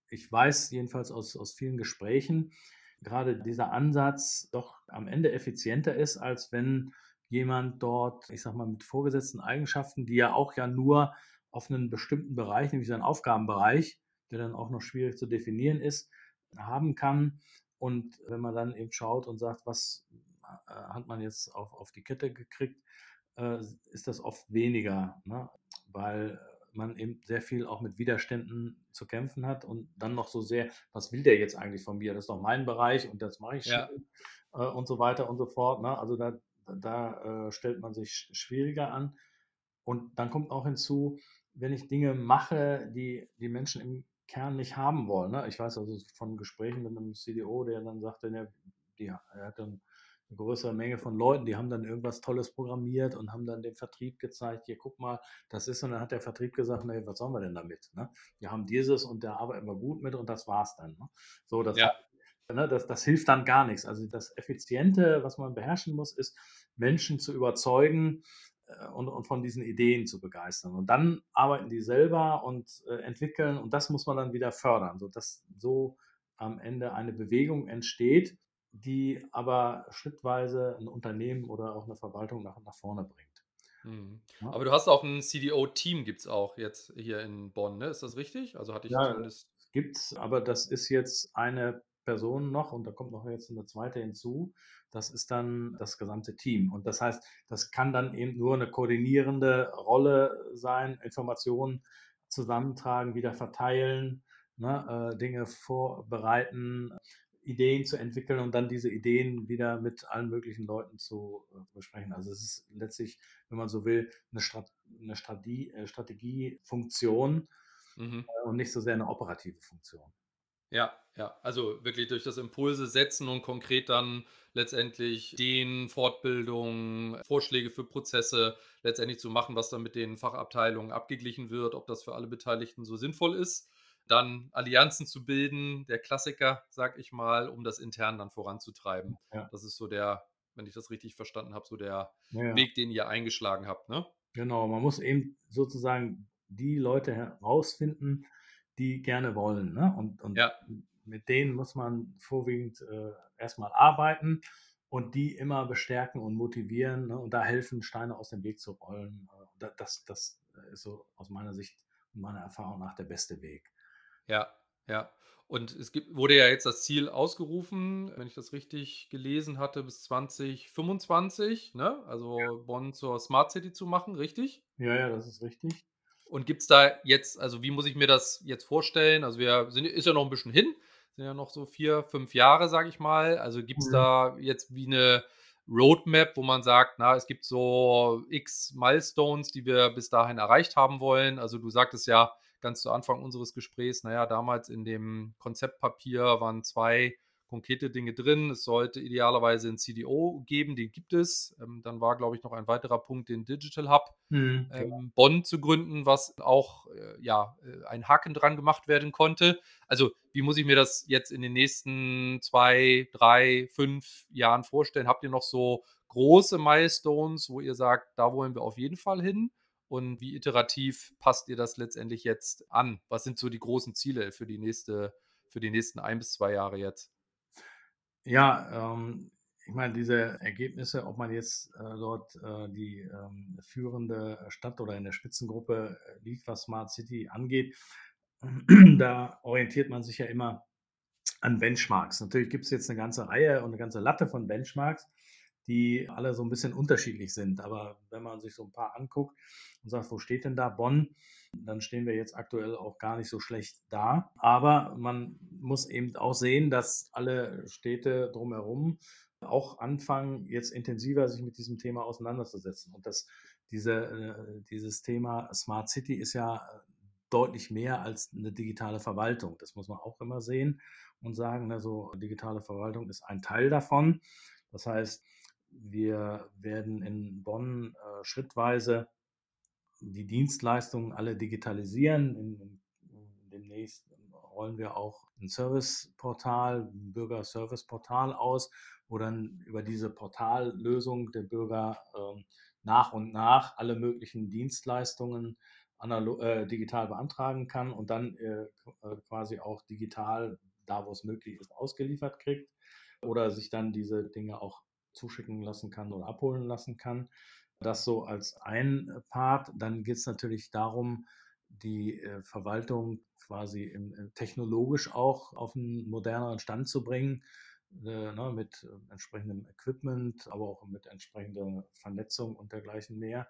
ich weiß jedenfalls aus, aus vielen Gesprächen, gerade dieser Ansatz doch am Ende effizienter ist, als wenn jemand dort, ich sag mal, mit vorgesetzten Eigenschaften, die ja auch ja nur auf einen bestimmten Bereich, nämlich seinen Aufgabenbereich, der dann auch noch schwierig zu definieren ist, haben kann. Und wenn man dann eben schaut und sagt, was hat man jetzt auf, auf die Kette gekriegt, äh, ist das oft weniger, ne? weil man eben sehr viel auch mit Widerständen zu kämpfen hat und dann noch so sehr, was will der jetzt eigentlich von mir? Das ist doch mein Bereich und das mache ich Ja. schon äh, und so weiter und so fort. Ne? Also da, da äh, stellt man sich schwieriger an. Und dann kommt auch hinzu, wenn ich Dinge mache, die die Menschen im Kern nicht haben wollen. Ne? Ich weiß also von Gesprächen mit einem CDO, der dann sagte, ne, die, er hat dann eine größere Menge von Leuten, die haben dann irgendwas Tolles programmiert und haben dann dem Vertrieb gezeigt, hier guck mal, das ist, und dann hat der Vertrieb gesagt, nee, was sollen wir denn damit? Ne? Wir haben dieses und da arbeiten wir gut mit und das war's dann. Ne? So, das, Ja. ne, das, das hilft dann gar nichts. Also das Effiziente, was man beherrschen muss, ist, Menschen zu überzeugen äh, und, und von diesen Ideen zu begeistern. Und dann arbeiten die selber und äh, entwickeln und das muss man dann wieder fördern, sodass so am Ende eine Bewegung entsteht, die aber schrittweise ein Unternehmen oder auch eine Verwaltung nach, nach vorne bringt. Mhm. Aber du hast auch ein CDO-Team, gibt es auch jetzt hier in Bonn, ne? Ist das richtig? Also hatte ich Ja, zumindest. gibt's, aber das ist jetzt eine Person noch und da kommt noch jetzt eine zweite hinzu. Das ist dann das gesamte Team. Und das heißt, das kann dann eben nur eine koordinierende Rolle sein, Informationen zusammentragen, wieder verteilen, ne, äh, Dinge vorbereiten, Ideen zu entwickeln und dann diese Ideen wieder mit allen möglichen Leuten zu äh, besprechen. Also es ist letztlich, wenn man so will, eine, Strat eine Strategie, äh, Strategiefunktion Mhm. äh, und nicht so sehr eine operative Funktion. Ja, ja, also wirklich durch das Impulse setzen und konkret dann letztendlich den Fortbildungen, Vorschläge für Prozesse letztendlich zu machen, was dann mit den Fachabteilungen abgeglichen wird, ob das für alle Beteiligten so sinnvoll ist. Dann Allianzen zu bilden, der Klassiker, sag ich mal, um das intern dann voranzutreiben. Ja. Das ist so der, wenn ich das richtig verstanden habe, so der Ja. Weg, den ihr eingeschlagen habt, ne? Genau, man muss eben sozusagen die Leute herausfinden, die gerne wollen. Ne? Und, und Ja. mit denen muss man vorwiegend äh, erstmal arbeiten und die immer bestärken und motivieren ne? und da helfen, Steine aus dem Weg zu rollen. Äh, da- Das, das ist so aus meiner Sicht und meiner Erfahrung nach der beste Weg. Ja, ja. Und es gibt, wurde ja jetzt das Ziel ausgerufen, wenn ich das richtig gelesen hatte, bis 2025, ne? Also Bonn zur Smart City zu machen, richtig? Ja, ja, das ist richtig. Und gibt es da jetzt, also wie muss ich mir das jetzt vorstellen? Also wir sind, ist ja noch ein bisschen hin, sind ja noch so vier, fünf Jahre, sage ich mal. Also gibt es Mhm. da jetzt wie eine Roadmap, wo man sagt, na, es gibt so x Milestones, die wir bis dahin erreicht haben wollen. Also du sagtest ja ganz zu Anfang unseres Gesprächs, naja, damals in dem Konzeptpapier waren zwei konkrete Dinge drin. Es sollte idealerweise ein CDO geben, den gibt es. Ähm, dann war, glaube ich, noch ein weiterer Punkt, den Digital Hub Mhm. ähm, Bonn zu gründen, was auch äh, ja, äh, ein Haken dran gemacht werden konnte. Also, wie muss ich mir das jetzt in den nächsten zwei, drei, fünf Jahren vorstellen? Habt ihr noch so große Milestones, wo ihr sagt, da wollen wir auf jeden Fall hin? Und wie iterativ passt ihr das letztendlich jetzt an? Was sind so die großen Ziele für die nächste, für die nächsten ein bis zwei Jahre jetzt? Ja, ähm, ich meine, diese Ergebnisse, ob man jetzt äh, dort äh, die ähm, führende Stadt oder in der Spitzengruppe äh, liegt, was Smart City angeht, da orientiert man sich ja immer an Benchmarks. Natürlich gibt es jetzt eine ganze Reihe und eine ganze Latte von Benchmarks, die alle so ein bisschen unterschiedlich sind. Aber wenn man sich so ein paar anguckt und sagt, wo steht denn da Bonn, dann stehen wir jetzt aktuell auch gar nicht so schlecht da. Aber man muss eben auch sehen, dass alle Städte drumherum auch anfangen, jetzt intensiver sich mit diesem Thema auseinanderzusetzen. Und das, diese, äh, dieses Thema Smart City ist ja deutlich mehr als eine digitale Verwaltung. Das muss man auch immer sehen und sagen, also digitale Verwaltung ist ein Teil davon. Das heißt, wir werden in Bonn äh, schrittweise die Dienstleistungen alle digitalisieren. In, in, demnächst rollen wir auch ein Serviceportal, ein Bürger-Service-Portal aus, wo dann über diese Portallösung der Bürger äh, nach und nach alle möglichen Dienstleistungen äh, digital beantragen kann und dann äh, quasi auch digital, da wo es möglich ist, ausgeliefert kriegt oder sich dann diese Dinge auch zuschicken lassen kann oder abholen lassen kann. Das so als ein Part. Dann geht es natürlich darum, die äh, Verwaltung quasi im, technologisch auch auf einen moderneren Stand zu bringen, äh, ne, mit entsprechendem Equipment, aber auch mit entsprechender Vernetzung und dergleichen mehr.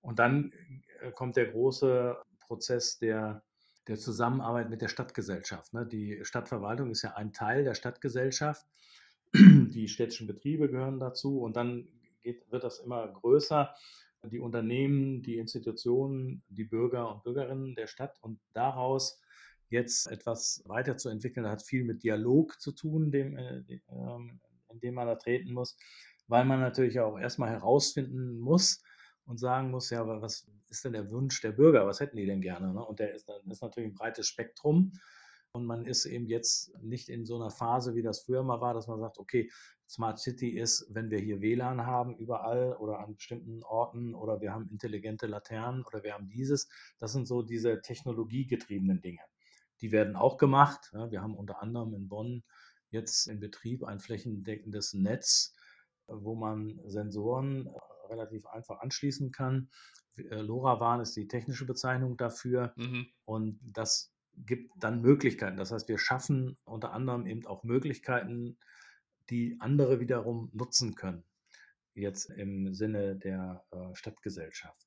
Und dann äh, kommt der große Prozess der, der Zusammenarbeit mit der Stadtgesellschaft. Ne? Die Stadtverwaltung ist ja ein Teil der Stadtgesellschaft. Die städtischen Betriebe gehören dazu und dann geht, wird das immer größer. Die Unternehmen, die Institutionen, die Bürger und Bürgerinnen der Stadt und daraus jetzt etwas weiterzuentwickeln, hat viel mit Dialog zu tun, dem, äh, in dem man da treten muss, weil man natürlich auch erstmal herausfinden muss, und sagen muss, ja, aber was ist denn der Wunsch der Bürger? Was hätten die denn gerne? Ne? Und der ist, ist natürlich ein breites Spektrum. Und man ist eben jetzt nicht in so einer Phase, wie das früher mal war, dass man sagt, okay, Smart City ist, wenn wir hier WLAN haben überall oder an bestimmten Orten oder wir haben intelligente Laternen oder wir haben dieses. Das sind so diese technologiegetriebenen Dinge. Die werden auch gemacht. Wir haben unter anderem in Bonn jetzt in Betrieb ein flächendeckendes Netz, wo man Sensoren relativ einfach anschließen kann. LoRaWAN ist die technische Bezeichnung dafür. Mhm. Und das gibt dann Möglichkeiten. Das heißt, wir schaffen unter anderem eben auch Möglichkeiten, die andere wiederum nutzen können. Jetzt im Sinne der äh, Stadtgesellschaft.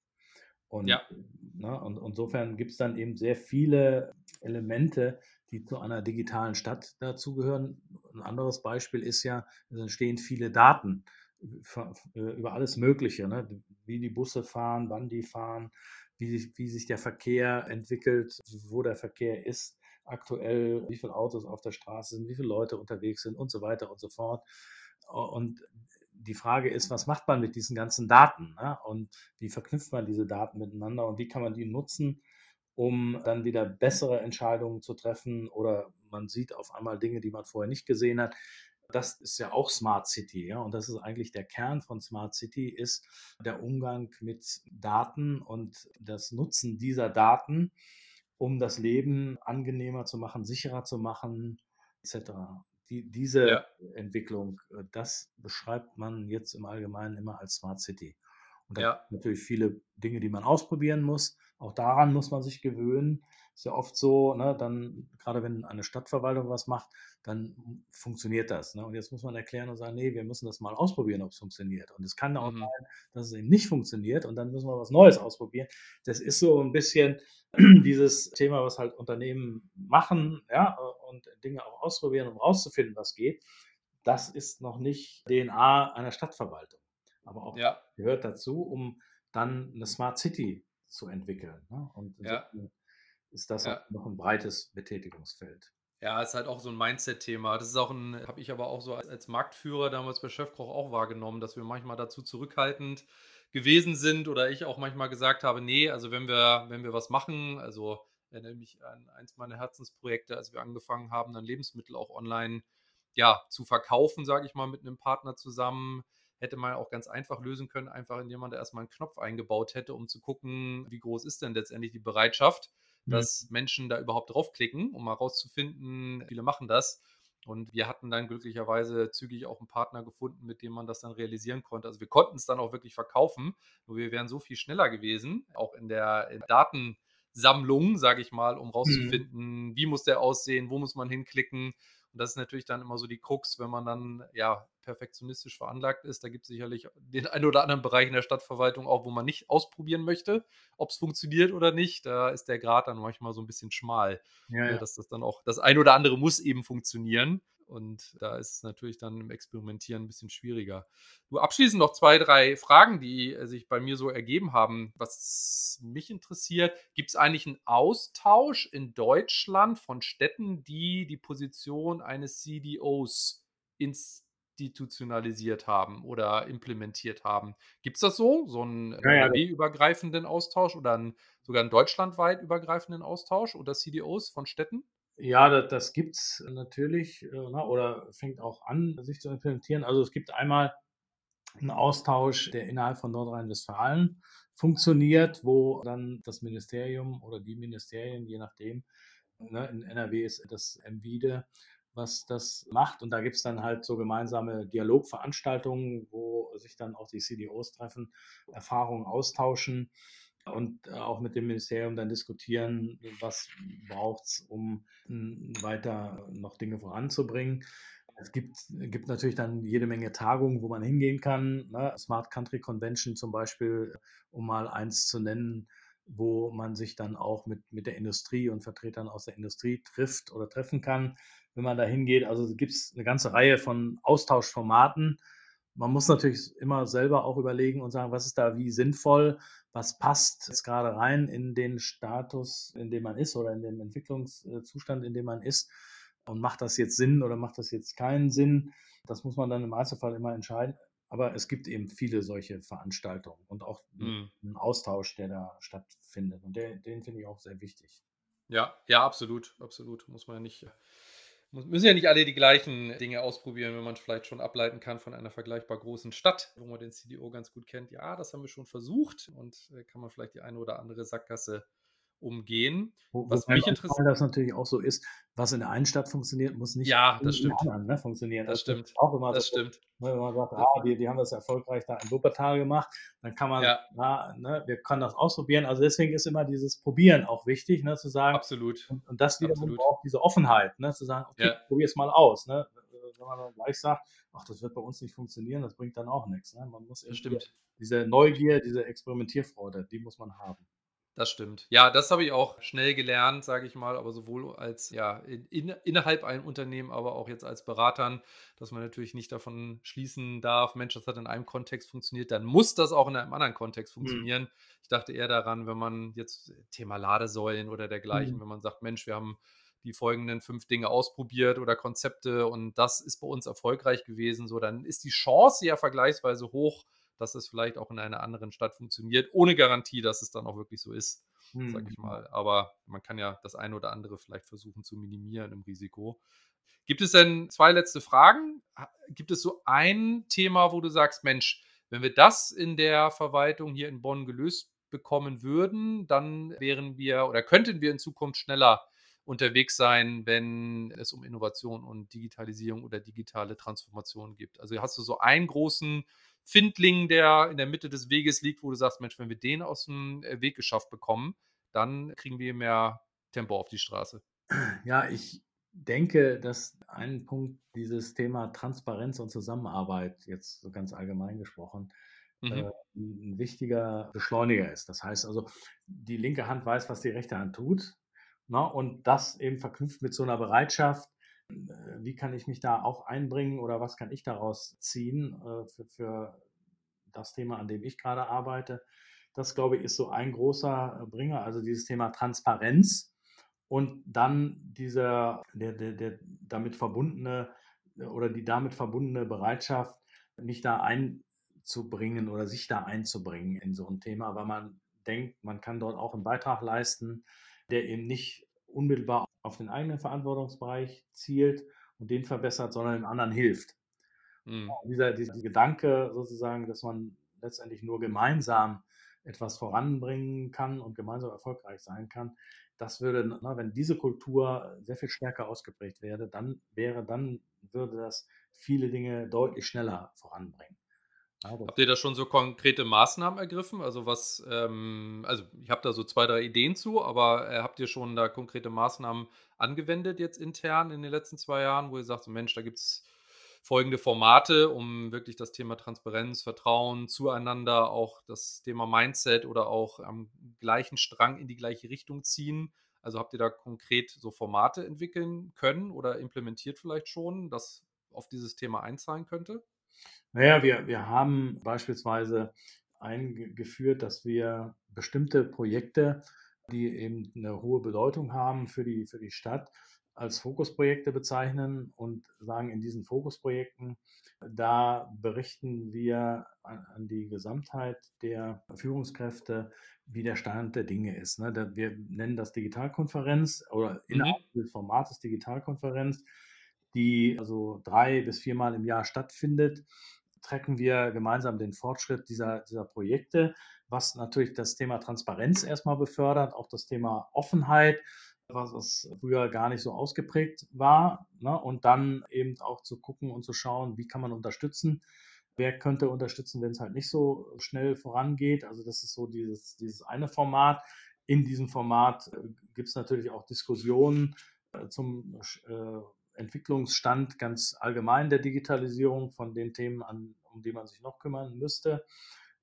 Und, ja. ne, und insofern gibt es dann eben sehr viele Elemente, die zu einer digitalen Stadt dazugehören. Ein anderes Beispiel ist ja, es entstehen viele Daten äh, über alles Mögliche, ne? wie die Busse fahren, wann die fahren, wie, wie sich der Verkehr entwickelt, wo der Verkehr ist aktuell, wie viele Autos auf der Straße sind, wie viele Leute unterwegs sind und so weiter und so fort. Und die Frage ist, was macht man mit diesen ganzen Daten ne? und wie verknüpft man diese Daten miteinander und wie kann man die nutzen, um dann wieder bessere Entscheidungen zu treffen oder man sieht auf einmal Dinge, die man vorher nicht gesehen hat. Das ist ja auch Smart City, ja, und das ist eigentlich der Kern von Smart City, ist der Umgang mit Daten und das Nutzen dieser Daten, um das Leben angenehmer zu machen, sicherer zu machen, etc. Die, diese ja. Entwicklung, äh, das beschreibt man jetzt im Allgemeinen immer als Smart City. Und da ja. natürlich viele Dinge, die man ausprobieren muss. Auch daran muss man sich gewöhnen. Ist ja oft so, ne, dann, gerade wenn eine Stadtverwaltung was macht, dann funktioniert das. Ne? Und jetzt muss man erklären und sagen, nee, wir müssen das mal ausprobieren, ob es funktioniert. Und es kann auch mhm. sein, dass es eben nicht funktioniert und dann müssen wir was Neues ausprobieren. Das ist so ein bisschen dieses Thema, was halt Unternehmen machen, ja, und Dinge auch ausprobieren, um rauszufinden, was geht. Das ist noch nicht DNA einer Stadtverwaltung. Aber auch ja. gehört dazu, um dann eine Smart City zu entwickeln. Ne? Und ja. Ist das ja. noch ein breites Betätigungsfeld. Ja, ist halt auch so ein Mindset-Thema. Das ist auch ein, habe ich aber auch so als, als, Marktführer damals bei Chefkoch auch wahrgenommen, dass wir manchmal dazu zurückhaltend gewesen sind oder ich auch manchmal gesagt habe, nee, also wenn wir, wenn wir was machen, also erinnere mich an eins meiner Herzensprojekte, als wir angefangen haben, dann Lebensmittel auch online ja, zu verkaufen, sage ich mal, mit einem Partner zusammen, hätte man auch ganz einfach lösen können, einfach indem man da erstmal einen Knopf eingebaut hätte, um zu gucken, wie groß ist denn letztendlich die Bereitschaft dass Menschen da überhaupt draufklicken, um mal rauszufinden, viele machen das. Und wir hatten dann glücklicherweise zügig auch einen Partner gefunden, mit dem man das dann realisieren konnte. Also wir konnten es dann auch wirklich verkaufen, nur wir wären so viel schneller gewesen, auch in der, in Datensammlung, sage ich mal, um mhm. rauszufinden, mhm. wie muss der aussehen, wo muss man hinklicken. Und das ist natürlich dann immer so die Krux, wenn man dann ja perfektionistisch veranlagt ist. Da gibt es sicherlich den einen oder anderen Bereich in der Stadtverwaltung auch, wo man nicht ausprobieren möchte, ob es funktioniert oder nicht. Da ist der Grad dann manchmal so ein bisschen schmal. Ja, ne, ja. Dass das dann auch, das ein oder andere muss eben funktionieren. Und da ist es natürlich dann im Experimentieren ein bisschen schwieriger. Du abschließend noch zwei, drei Fragen, die äh, sich bei mir so ergeben haben. Was mich interessiert, gibt es eigentlich einen Austausch in Deutschland von Städten, die die Position eines CDOs ins institutionalisiert haben oder implementiert haben. Gibt es das so? So einen ja, ja. übergreifenden Austausch oder einen, sogar einen deutschlandweit übergreifenden Austausch oder CDOs von Städten? Ja, das, das gibt es natürlich äh, oder fängt auch an, sich zu implementieren. Also es gibt einmal einen Austausch, der innerhalb von Nordrhein-Westfalen funktioniert, wo dann das Ministerium oder die Ministerien, je nachdem, ne, in NRW ist das MWIDE, was das macht. Und da gibt es dann halt so gemeinsame Dialogveranstaltungen, wo sich dann auch die CDOs treffen, Erfahrungen austauschen und äh, auch mit dem Ministerium dann diskutieren, was braucht es, um weiter noch Dinge voranzubringen. Es gibt, gibt natürlich dann jede Menge Tagungen, wo man hingehen kann. Ne? Smart Country Convention zum Beispiel, um mal eins zu nennen, wo man sich dann auch mit, mit der Industrie und Vertretern aus der Industrie trifft oder treffen kann wenn man da hingeht. Also gibt es eine ganze Reihe von Austauschformaten. Man muss natürlich immer selber auch überlegen und sagen, was ist da wie sinnvoll, was passt jetzt gerade rein in den Status, in dem man ist oder in den Entwicklungszustand, in dem man ist. Und macht das jetzt Sinn oder macht das jetzt keinen Sinn? Das muss man dann im Einzelfall immer entscheiden. Aber es gibt eben viele solche Veranstaltungen und auch mhm. einen Austausch, der da stattfindet. Und der, den finde ich auch sehr wichtig. Ja, ja, absolut, absolut. Muss man ja nicht müssen ja nicht alle die gleichen Dinge ausprobieren, wenn man vielleicht schon ableiten kann von einer vergleichbar großen Stadt, wo man den CDO ganz gut kennt. Ja, das haben wir schon versucht und äh, kann man vielleicht die eine oder andere Sackgasse umgehen. Wo, Was mich interessiert. das natürlich auch so ist, was in der einen Stadt funktioniert, muss nicht Ja, in das den stimmt. anderen ne, funktionieren. Das das stimmt. auch immer Das so, stimmt. ne, wenn man sagt, ah, die, die haben das erfolgreich da in Wuppertal gemacht, dann kann man, Ja, ja, ne, wir können das ausprobieren. Also deswegen ist immer dieses Probieren auch wichtig, ne, zu sagen, absolut. und, und das wiederum Absolut. braucht diese Offenheit, ne, zu sagen, okay, Ja. probier es mal aus. Ne? Wenn man dann gleich sagt, ach, das wird bei uns nicht funktionieren, das bringt dann auch nichts. Ne? Man muss stimmt. diese Neugier, diese Experimentierfreude, die muss man haben. Das stimmt. Ja, das habe ich auch schnell gelernt, sage ich mal, aber sowohl als ja in, in, innerhalb einem Unternehmen, aber auch jetzt als Beratern, dass man natürlich nicht davon schließen darf, Mensch, das hat in einem Kontext funktioniert, dann muss das auch in einem anderen Kontext Mhm. funktionieren. Ich dachte eher daran, wenn man jetzt Thema Ladesäulen oder dergleichen, Mhm. wenn man sagt, Mensch, wir haben die folgenden fünf Dinge ausprobiert oder Konzepte und das ist bei uns erfolgreich gewesen, so dann ist die Chance ja vergleichsweise hoch, dass es vielleicht auch in einer anderen Stadt funktioniert, ohne Garantie, dass es dann auch wirklich so ist, sage Mhm. ich mal. Aber man kann ja das eine oder andere vielleicht versuchen zu minimieren im Risiko. Gibt es denn zwei letzte Fragen? Gibt es so ein Thema, wo du sagst, Mensch, wenn wir das in der Verwaltung hier in Bonn gelöst bekommen würden, dann wären wir oder könnten wir in Zukunft schneller unterwegs sein, wenn es um Innovation und Digitalisierung oder digitale Transformation geht. Also hast du so einen großen Findling, der in der Mitte des Weges liegt, wo du sagst, Mensch, wenn wir den aus dem äh, Weg geschafft bekommen, dann kriegen wir mehr Tempo auf die Straße. Ja, ich denke, dass ein Punkt dieses Thema Transparenz und Zusammenarbeit, jetzt so ganz allgemein gesprochen, Mhm. äh, ein ein wichtiger Beschleuniger ist. Das heißt also, die linke Hand weiß, was die rechte Hand tut. Ne? Und das eben verknüpft mit so einer Bereitschaft, wie kann ich mich da auch einbringen oder was kann ich daraus ziehen äh, für, für das Thema, an dem ich gerade arbeite. Das, glaube ich, ist so ein großer äh, Bringer, also dieses Thema Transparenz und dann dieser, der, der, der damit verbundene äh, oder die damit verbundene Bereitschaft, mich da einzubringen oder sich da einzubringen in so ein Thema, weil man denkt, man kann dort auch einen Beitrag leisten, der eben nicht unmittelbar auf den eigenen Verantwortungsbereich zielt und den verbessert, sondern dem anderen hilft. Mhm. Dieser, dieser Gedanke sozusagen, dass man letztendlich nur gemeinsam etwas voranbringen kann und gemeinsam erfolgreich sein kann, das würde, ne, wenn diese Kultur sehr viel stärker ausgeprägt wäre, dann wäre, dann würde das viele Dinge deutlich schneller voranbringen. Das, Habt ihr da schon so konkrete Maßnahmen ergriffen? Also was, ähm, also ich habe da so zwei, drei Ideen zu, aber äh, habt ihr schon da konkrete Maßnahmen angewendet jetzt intern in den letzten zwei Jahren, wo ihr sagt, so, Mensch, da gibt es folgende Formate, um wirklich das Thema Transparenz, Vertrauen zueinander, auch das Thema Mindset oder auch am gleichen Strang in die gleiche Richtung ziehen. Also habt ihr da konkret so Formate entwickeln können oder implementiert vielleicht schon, das auf dieses Thema einzahlen könnte? Naja, wir, wir haben beispielsweise eingeführt, dass wir bestimmte Projekte, die eben eine hohe Bedeutung haben für die, für die Stadt, als Fokusprojekte bezeichnen und sagen, in diesen Fokusprojekten, da berichten wir an, an die Gesamtheit der Führungskräfte, wie der Stand der Dinge ist. Ne? Wir nennen das Digitalkonferenz oder innerhalb des Formates Digitalkonferenz, die also drei bis viermal im Jahr stattfindet, tracken wir gemeinsam den Fortschritt dieser, dieser Projekte, was natürlich das Thema Transparenz erstmal befördert, auch das Thema Offenheit, was früher gar nicht so ausgeprägt war. Ne? Und dann eben auch zu gucken und zu schauen, wie kann man unterstützen. Wer könnte unterstützen, wenn es halt nicht so schnell vorangeht? Also das ist so dieses, dieses eine Format. In diesem Format äh, gibt es natürlich auch Diskussionen äh, zum äh, Entwicklungsstand ganz allgemein der Digitalisierung von den Themen, an, um die man sich noch kümmern müsste.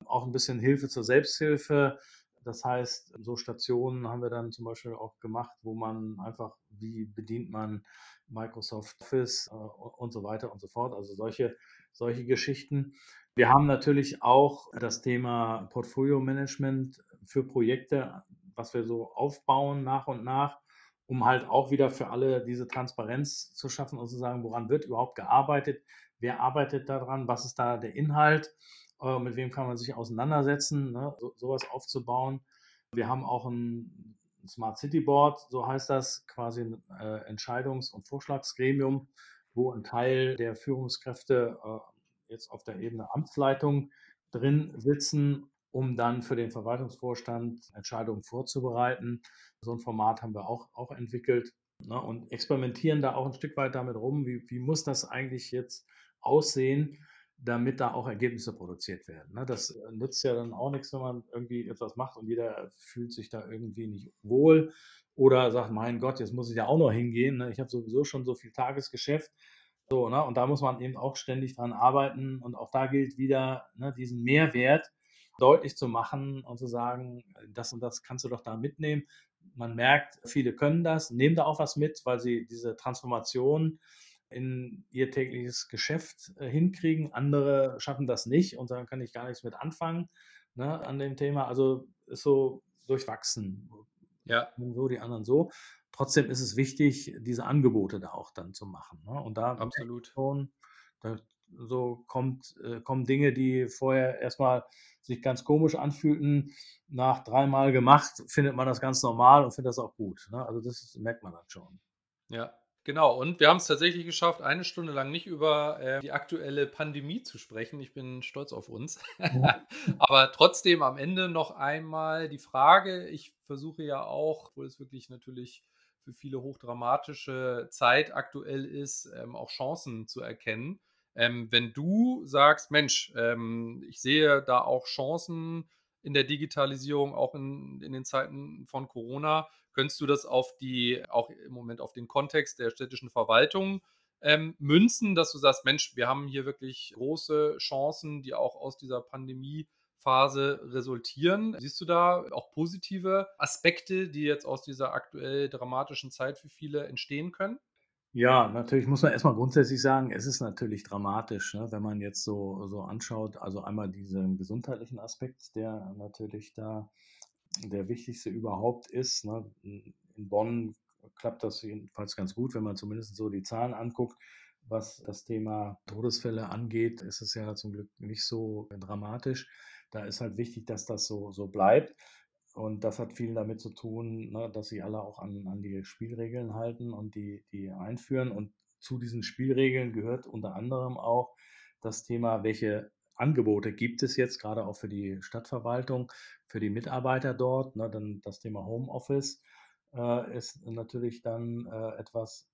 Auch ein bisschen Hilfe zur Selbsthilfe. Das heißt, so Stationen haben wir dann zum Beispiel auch gemacht, wo man einfach, wie bedient man Microsoft Office äh, und so weiter und so fort. Also solche, solche Geschichten. Wir haben natürlich auch das Thema Portfolio Management für Projekte, was wir so aufbauen nach und nach um halt auch wieder für alle diese Transparenz zu schaffen und zu sagen, woran wird überhaupt gearbeitet, wer arbeitet daran, was ist da der Inhalt, äh, mit wem kann man sich auseinandersetzen, ne? so, sowas aufzubauen. Wir haben auch ein Smart City Board, so heißt das, quasi ein äh, Entscheidungs- und Vorschlagsgremium, wo ein Teil der Führungskräfte äh, jetzt auf der Ebene Amtsleitung drin sitzen um dann für den Verwaltungsvorstand Entscheidungen vorzubereiten. So ein Format haben wir auch, auch entwickelt ne, und experimentieren da auch ein Stück weit damit rum, wie, wie muss das eigentlich jetzt aussehen, damit da auch Ergebnisse produziert werden. Ne? Das nützt ja dann auch nichts, wenn man irgendwie etwas macht und jeder fühlt sich da irgendwie nicht wohl oder sagt, mein Gott, jetzt muss ich ja auch noch hingehen. Ne? Ich habe sowieso schon so viel Tagesgeschäft. So, ne? Und da muss man eben auch ständig dran arbeiten. Und auch da gilt wieder, ne, diesen Mehrwert deutlich zu machen und zu sagen, das und das kannst du doch da mitnehmen. Man merkt, viele können das, nehmen da auch was mit, weil sie diese Transformation in ihr tägliches Geschäft äh, hinkriegen. Andere schaffen das nicht und sagen, kann ich gar nichts mit anfangen ne, an dem Thema. Also ist so durchwachsen. Ja. So, die anderen so. Trotzdem ist es wichtig, diese Angebote da auch dann zu machen. Ne? Und da absolut schon, da, so kommt, äh, kommen Dinge, die vorher erstmal sich ganz komisch anfühlten, nach dreimal gemacht, findet man das ganz normal und findet das auch gut. Ne? Also das merkt man dann schon. Ja, Genau, und wir haben es tatsächlich geschafft, eine Stunde lang nicht über äh, die aktuelle Pandemie zu sprechen. Ich bin stolz auf uns. Aber trotzdem am Ende noch einmal die Frage, ich versuche ja auch, obwohl es wirklich natürlich für viele hochdramatische Zeit aktuell ist, ähm, auch Chancen zu erkennen. Ähm, wenn du sagst, Mensch, ähm, ich sehe da auch Chancen in der Digitalisierung, auch in, in den Zeiten von Corona, könntest du das auf die, auch im Moment auf den Kontext der städtischen Verwaltung ähm, münzen, dass du sagst, Mensch, wir haben hier wirklich große Chancen, die auch aus dieser Pandemiephase resultieren. Siehst du da auch positive Aspekte, die jetzt aus dieser aktuell dramatischen Zeit für viele entstehen können? Ja, natürlich muss man erstmal grundsätzlich sagen, es ist natürlich dramatisch, ne, wenn man jetzt so, so anschaut. Also einmal diesen gesundheitlichen Aspekt, der natürlich da der wichtigste überhaupt ist. Ne? In Bonn klappt das jedenfalls ganz gut, wenn man zumindest so die Zahlen anguckt. Was das Thema Todesfälle angeht, ist es ja zum Glück nicht so dramatisch. Da ist halt wichtig, dass das so, so bleibt. Und das hat viel damit zu tun, ne, dass sie alle auch an, an die Spielregeln halten und die, die einführen. Und zu diesen Spielregeln gehört unter anderem auch das Thema, welche Angebote gibt es jetzt, gerade auch für die Stadtverwaltung, für die Mitarbeiter dort. Ne, dann das Thema Homeoffice äh, ist natürlich dann äh, etwas,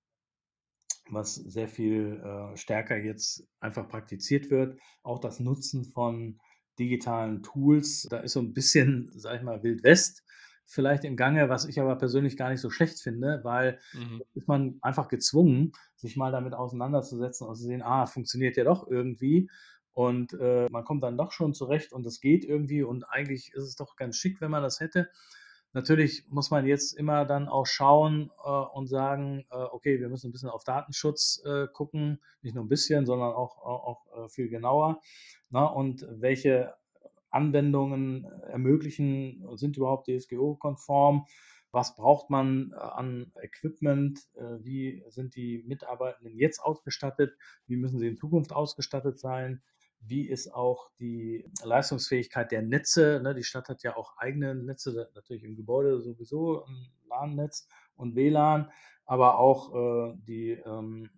was sehr viel äh, stärker jetzt einfach praktiziert wird. Auch das Nutzen von digitalen Tools, da ist so ein bisschen, sag ich mal, Wild West vielleicht im Gange, was ich aber persönlich gar nicht so schlecht finde, weil mhm. ist man einfach gezwungen, sich mal damit auseinanderzusetzen und zu sehen, ah, funktioniert ja doch irgendwie. Und äh, man kommt dann doch schon zurecht und es geht irgendwie und eigentlich ist es doch ganz schick, wenn man das hätte. Natürlich muss man jetzt immer dann auch schauen äh, und sagen, äh, okay, wir müssen ein bisschen auf Datenschutz äh, gucken, nicht nur ein bisschen, sondern auch, auch, auch äh, viel genauer. Na, und welche Anwendungen ermöglichen, sind überhaupt DSGO-konform? Was braucht man äh, an Equipment? Äh, wie sind die Mitarbeitenden jetzt ausgestattet? Wie müssen sie in Zukunft ausgestattet sein? Wie ist auch die Leistungsfähigkeit der Netze. Ne? Die Stadt hat ja auch eigene Netze, natürlich im Gebäude sowieso ein LAN-Netz und WLAN, aber auch äh, die ähm,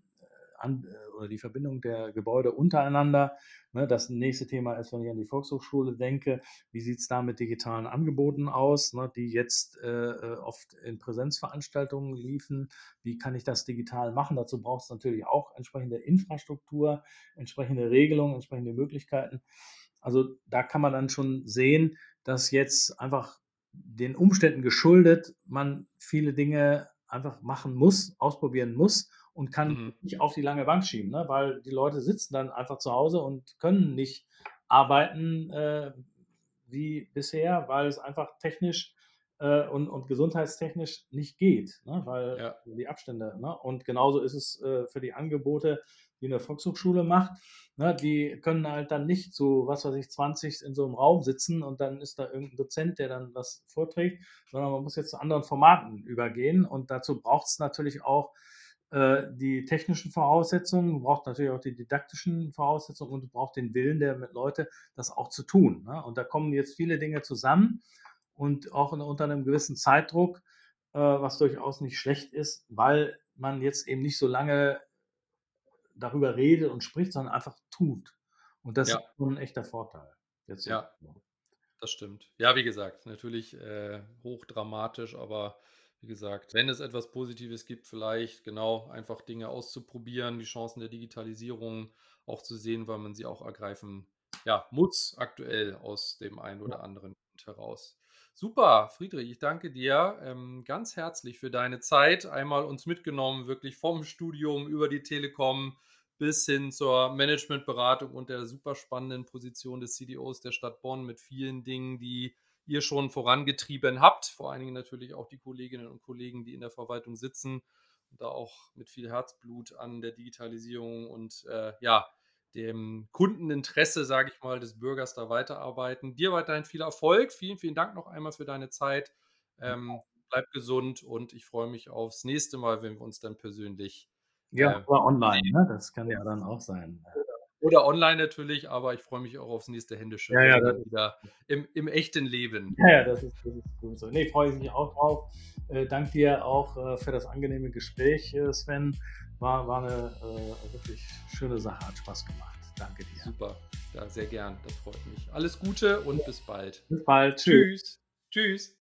an, äh, oder die Verbindung der Gebäude untereinander. Ne, das nächste Thema ist, wenn ich an die Volkshochschule denke, wie sieht es da mit digitalen Angeboten aus, ne, die jetzt äh, äh, oft in Präsenzveranstaltungen liefen. Wie kann ich das digital machen? Dazu braucht es natürlich auch entsprechende Infrastruktur, entsprechende Regelungen, entsprechende Möglichkeiten. Also da kann man dann schon sehen, dass jetzt einfach den Umständen geschuldet man viele Dinge einfach machen muss, ausprobieren muss und kann mhm. nicht auf die lange Bank schieben, ne? weil die Leute sitzen dann einfach zu Hause und können nicht arbeiten äh, wie bisher, weil es einfach technisch äh, und, und gesundheitstechnisch nicht geht, ne? weil ja. die Abstände. Ne? Und genauso ist es äh, für die Angebote, die eine Volkshochschule macht. Ne? Die können halt dann nicht so, was weiß ich, 20 in so einem Raum sitzen und dann ist da irgendein Dozent, der dann was vorträgt, sondern man muss jetzt zu anderen Formaten übergehen und dazu braucht es natürlich auch die technischen Voraussetzungen, braucht natürlich auch die didaktischen Voraussetzungen und braucht den Willen der Leute, das auch zu tun. Ne? Und da kommen jetzt viele Dinge zusammen und auch unter einem gewissen Zeitdruck, äh, was durchaus nicht schlecht ist, weil man jetzt eben nicht so lange darüber redet und spricht, sondern einfach tut. Und das ja. ist schon ein echter Vorteil. Jetzt ja. das stimmt. Ja, wie gesagt, natürlich äh, hochdramatisch, aber wie gesagt, wenn es etwas Positives gibt, vielleicht genau einfach Dinge auszuprobieren, die Chancen der Digitalisierung auch zu sehen, weil man sie auch ergreifen ja, muss aktuell aus dem einen oder anderen Grund heraus. Super, Friedrich, ich danke dir ähm, ganz herzlich für deine Zeit. Einmal uns mitgenommen, wirklich vom Studium über die Telekom bis hin zur Managementberatung und der super spannenden Position des CDOs der Stadt Bonn mit vielen Dingen, die ihr schon vorangetrieben habt. Vor allen Dingen natürlich auch die Kolleginnen und Kollegen, die in der Verwaltung sitzen und da auch mit viel Herzblut an der Digitalisierung und äh, ja, dem Kundeninteresse, sage ich mal, des Bürgers da weiterarbeiten. Dir weiterhin viel Erfolg. Vielen, vielen Dank noch einmal für deine Zeit. Ähm, bleib gesund und ich freue mich aufs nächste Mal, wenn wir uns dann persönlich. Ja, äh, oder online, ne? das kann ja dann auch sein. Oder online natürlich, aber ich freue mich auch aufs nächste Händische ja, ja, dann wieder im, im, echten Leben. Ja, ja, das ist, das ist gut so. Nee, freue ich mich auch drauf. Äh, danke dir auch äh, für das angenehme Gespräch, äh, Sven. War, war eine äh, wirklich schöne Sache, hat Spaß gemacht. Danke dir. Super, ja, sehr gern, das freut mich. Alles Gute und bis bald. Bis bald. Tschüss. Tschüss.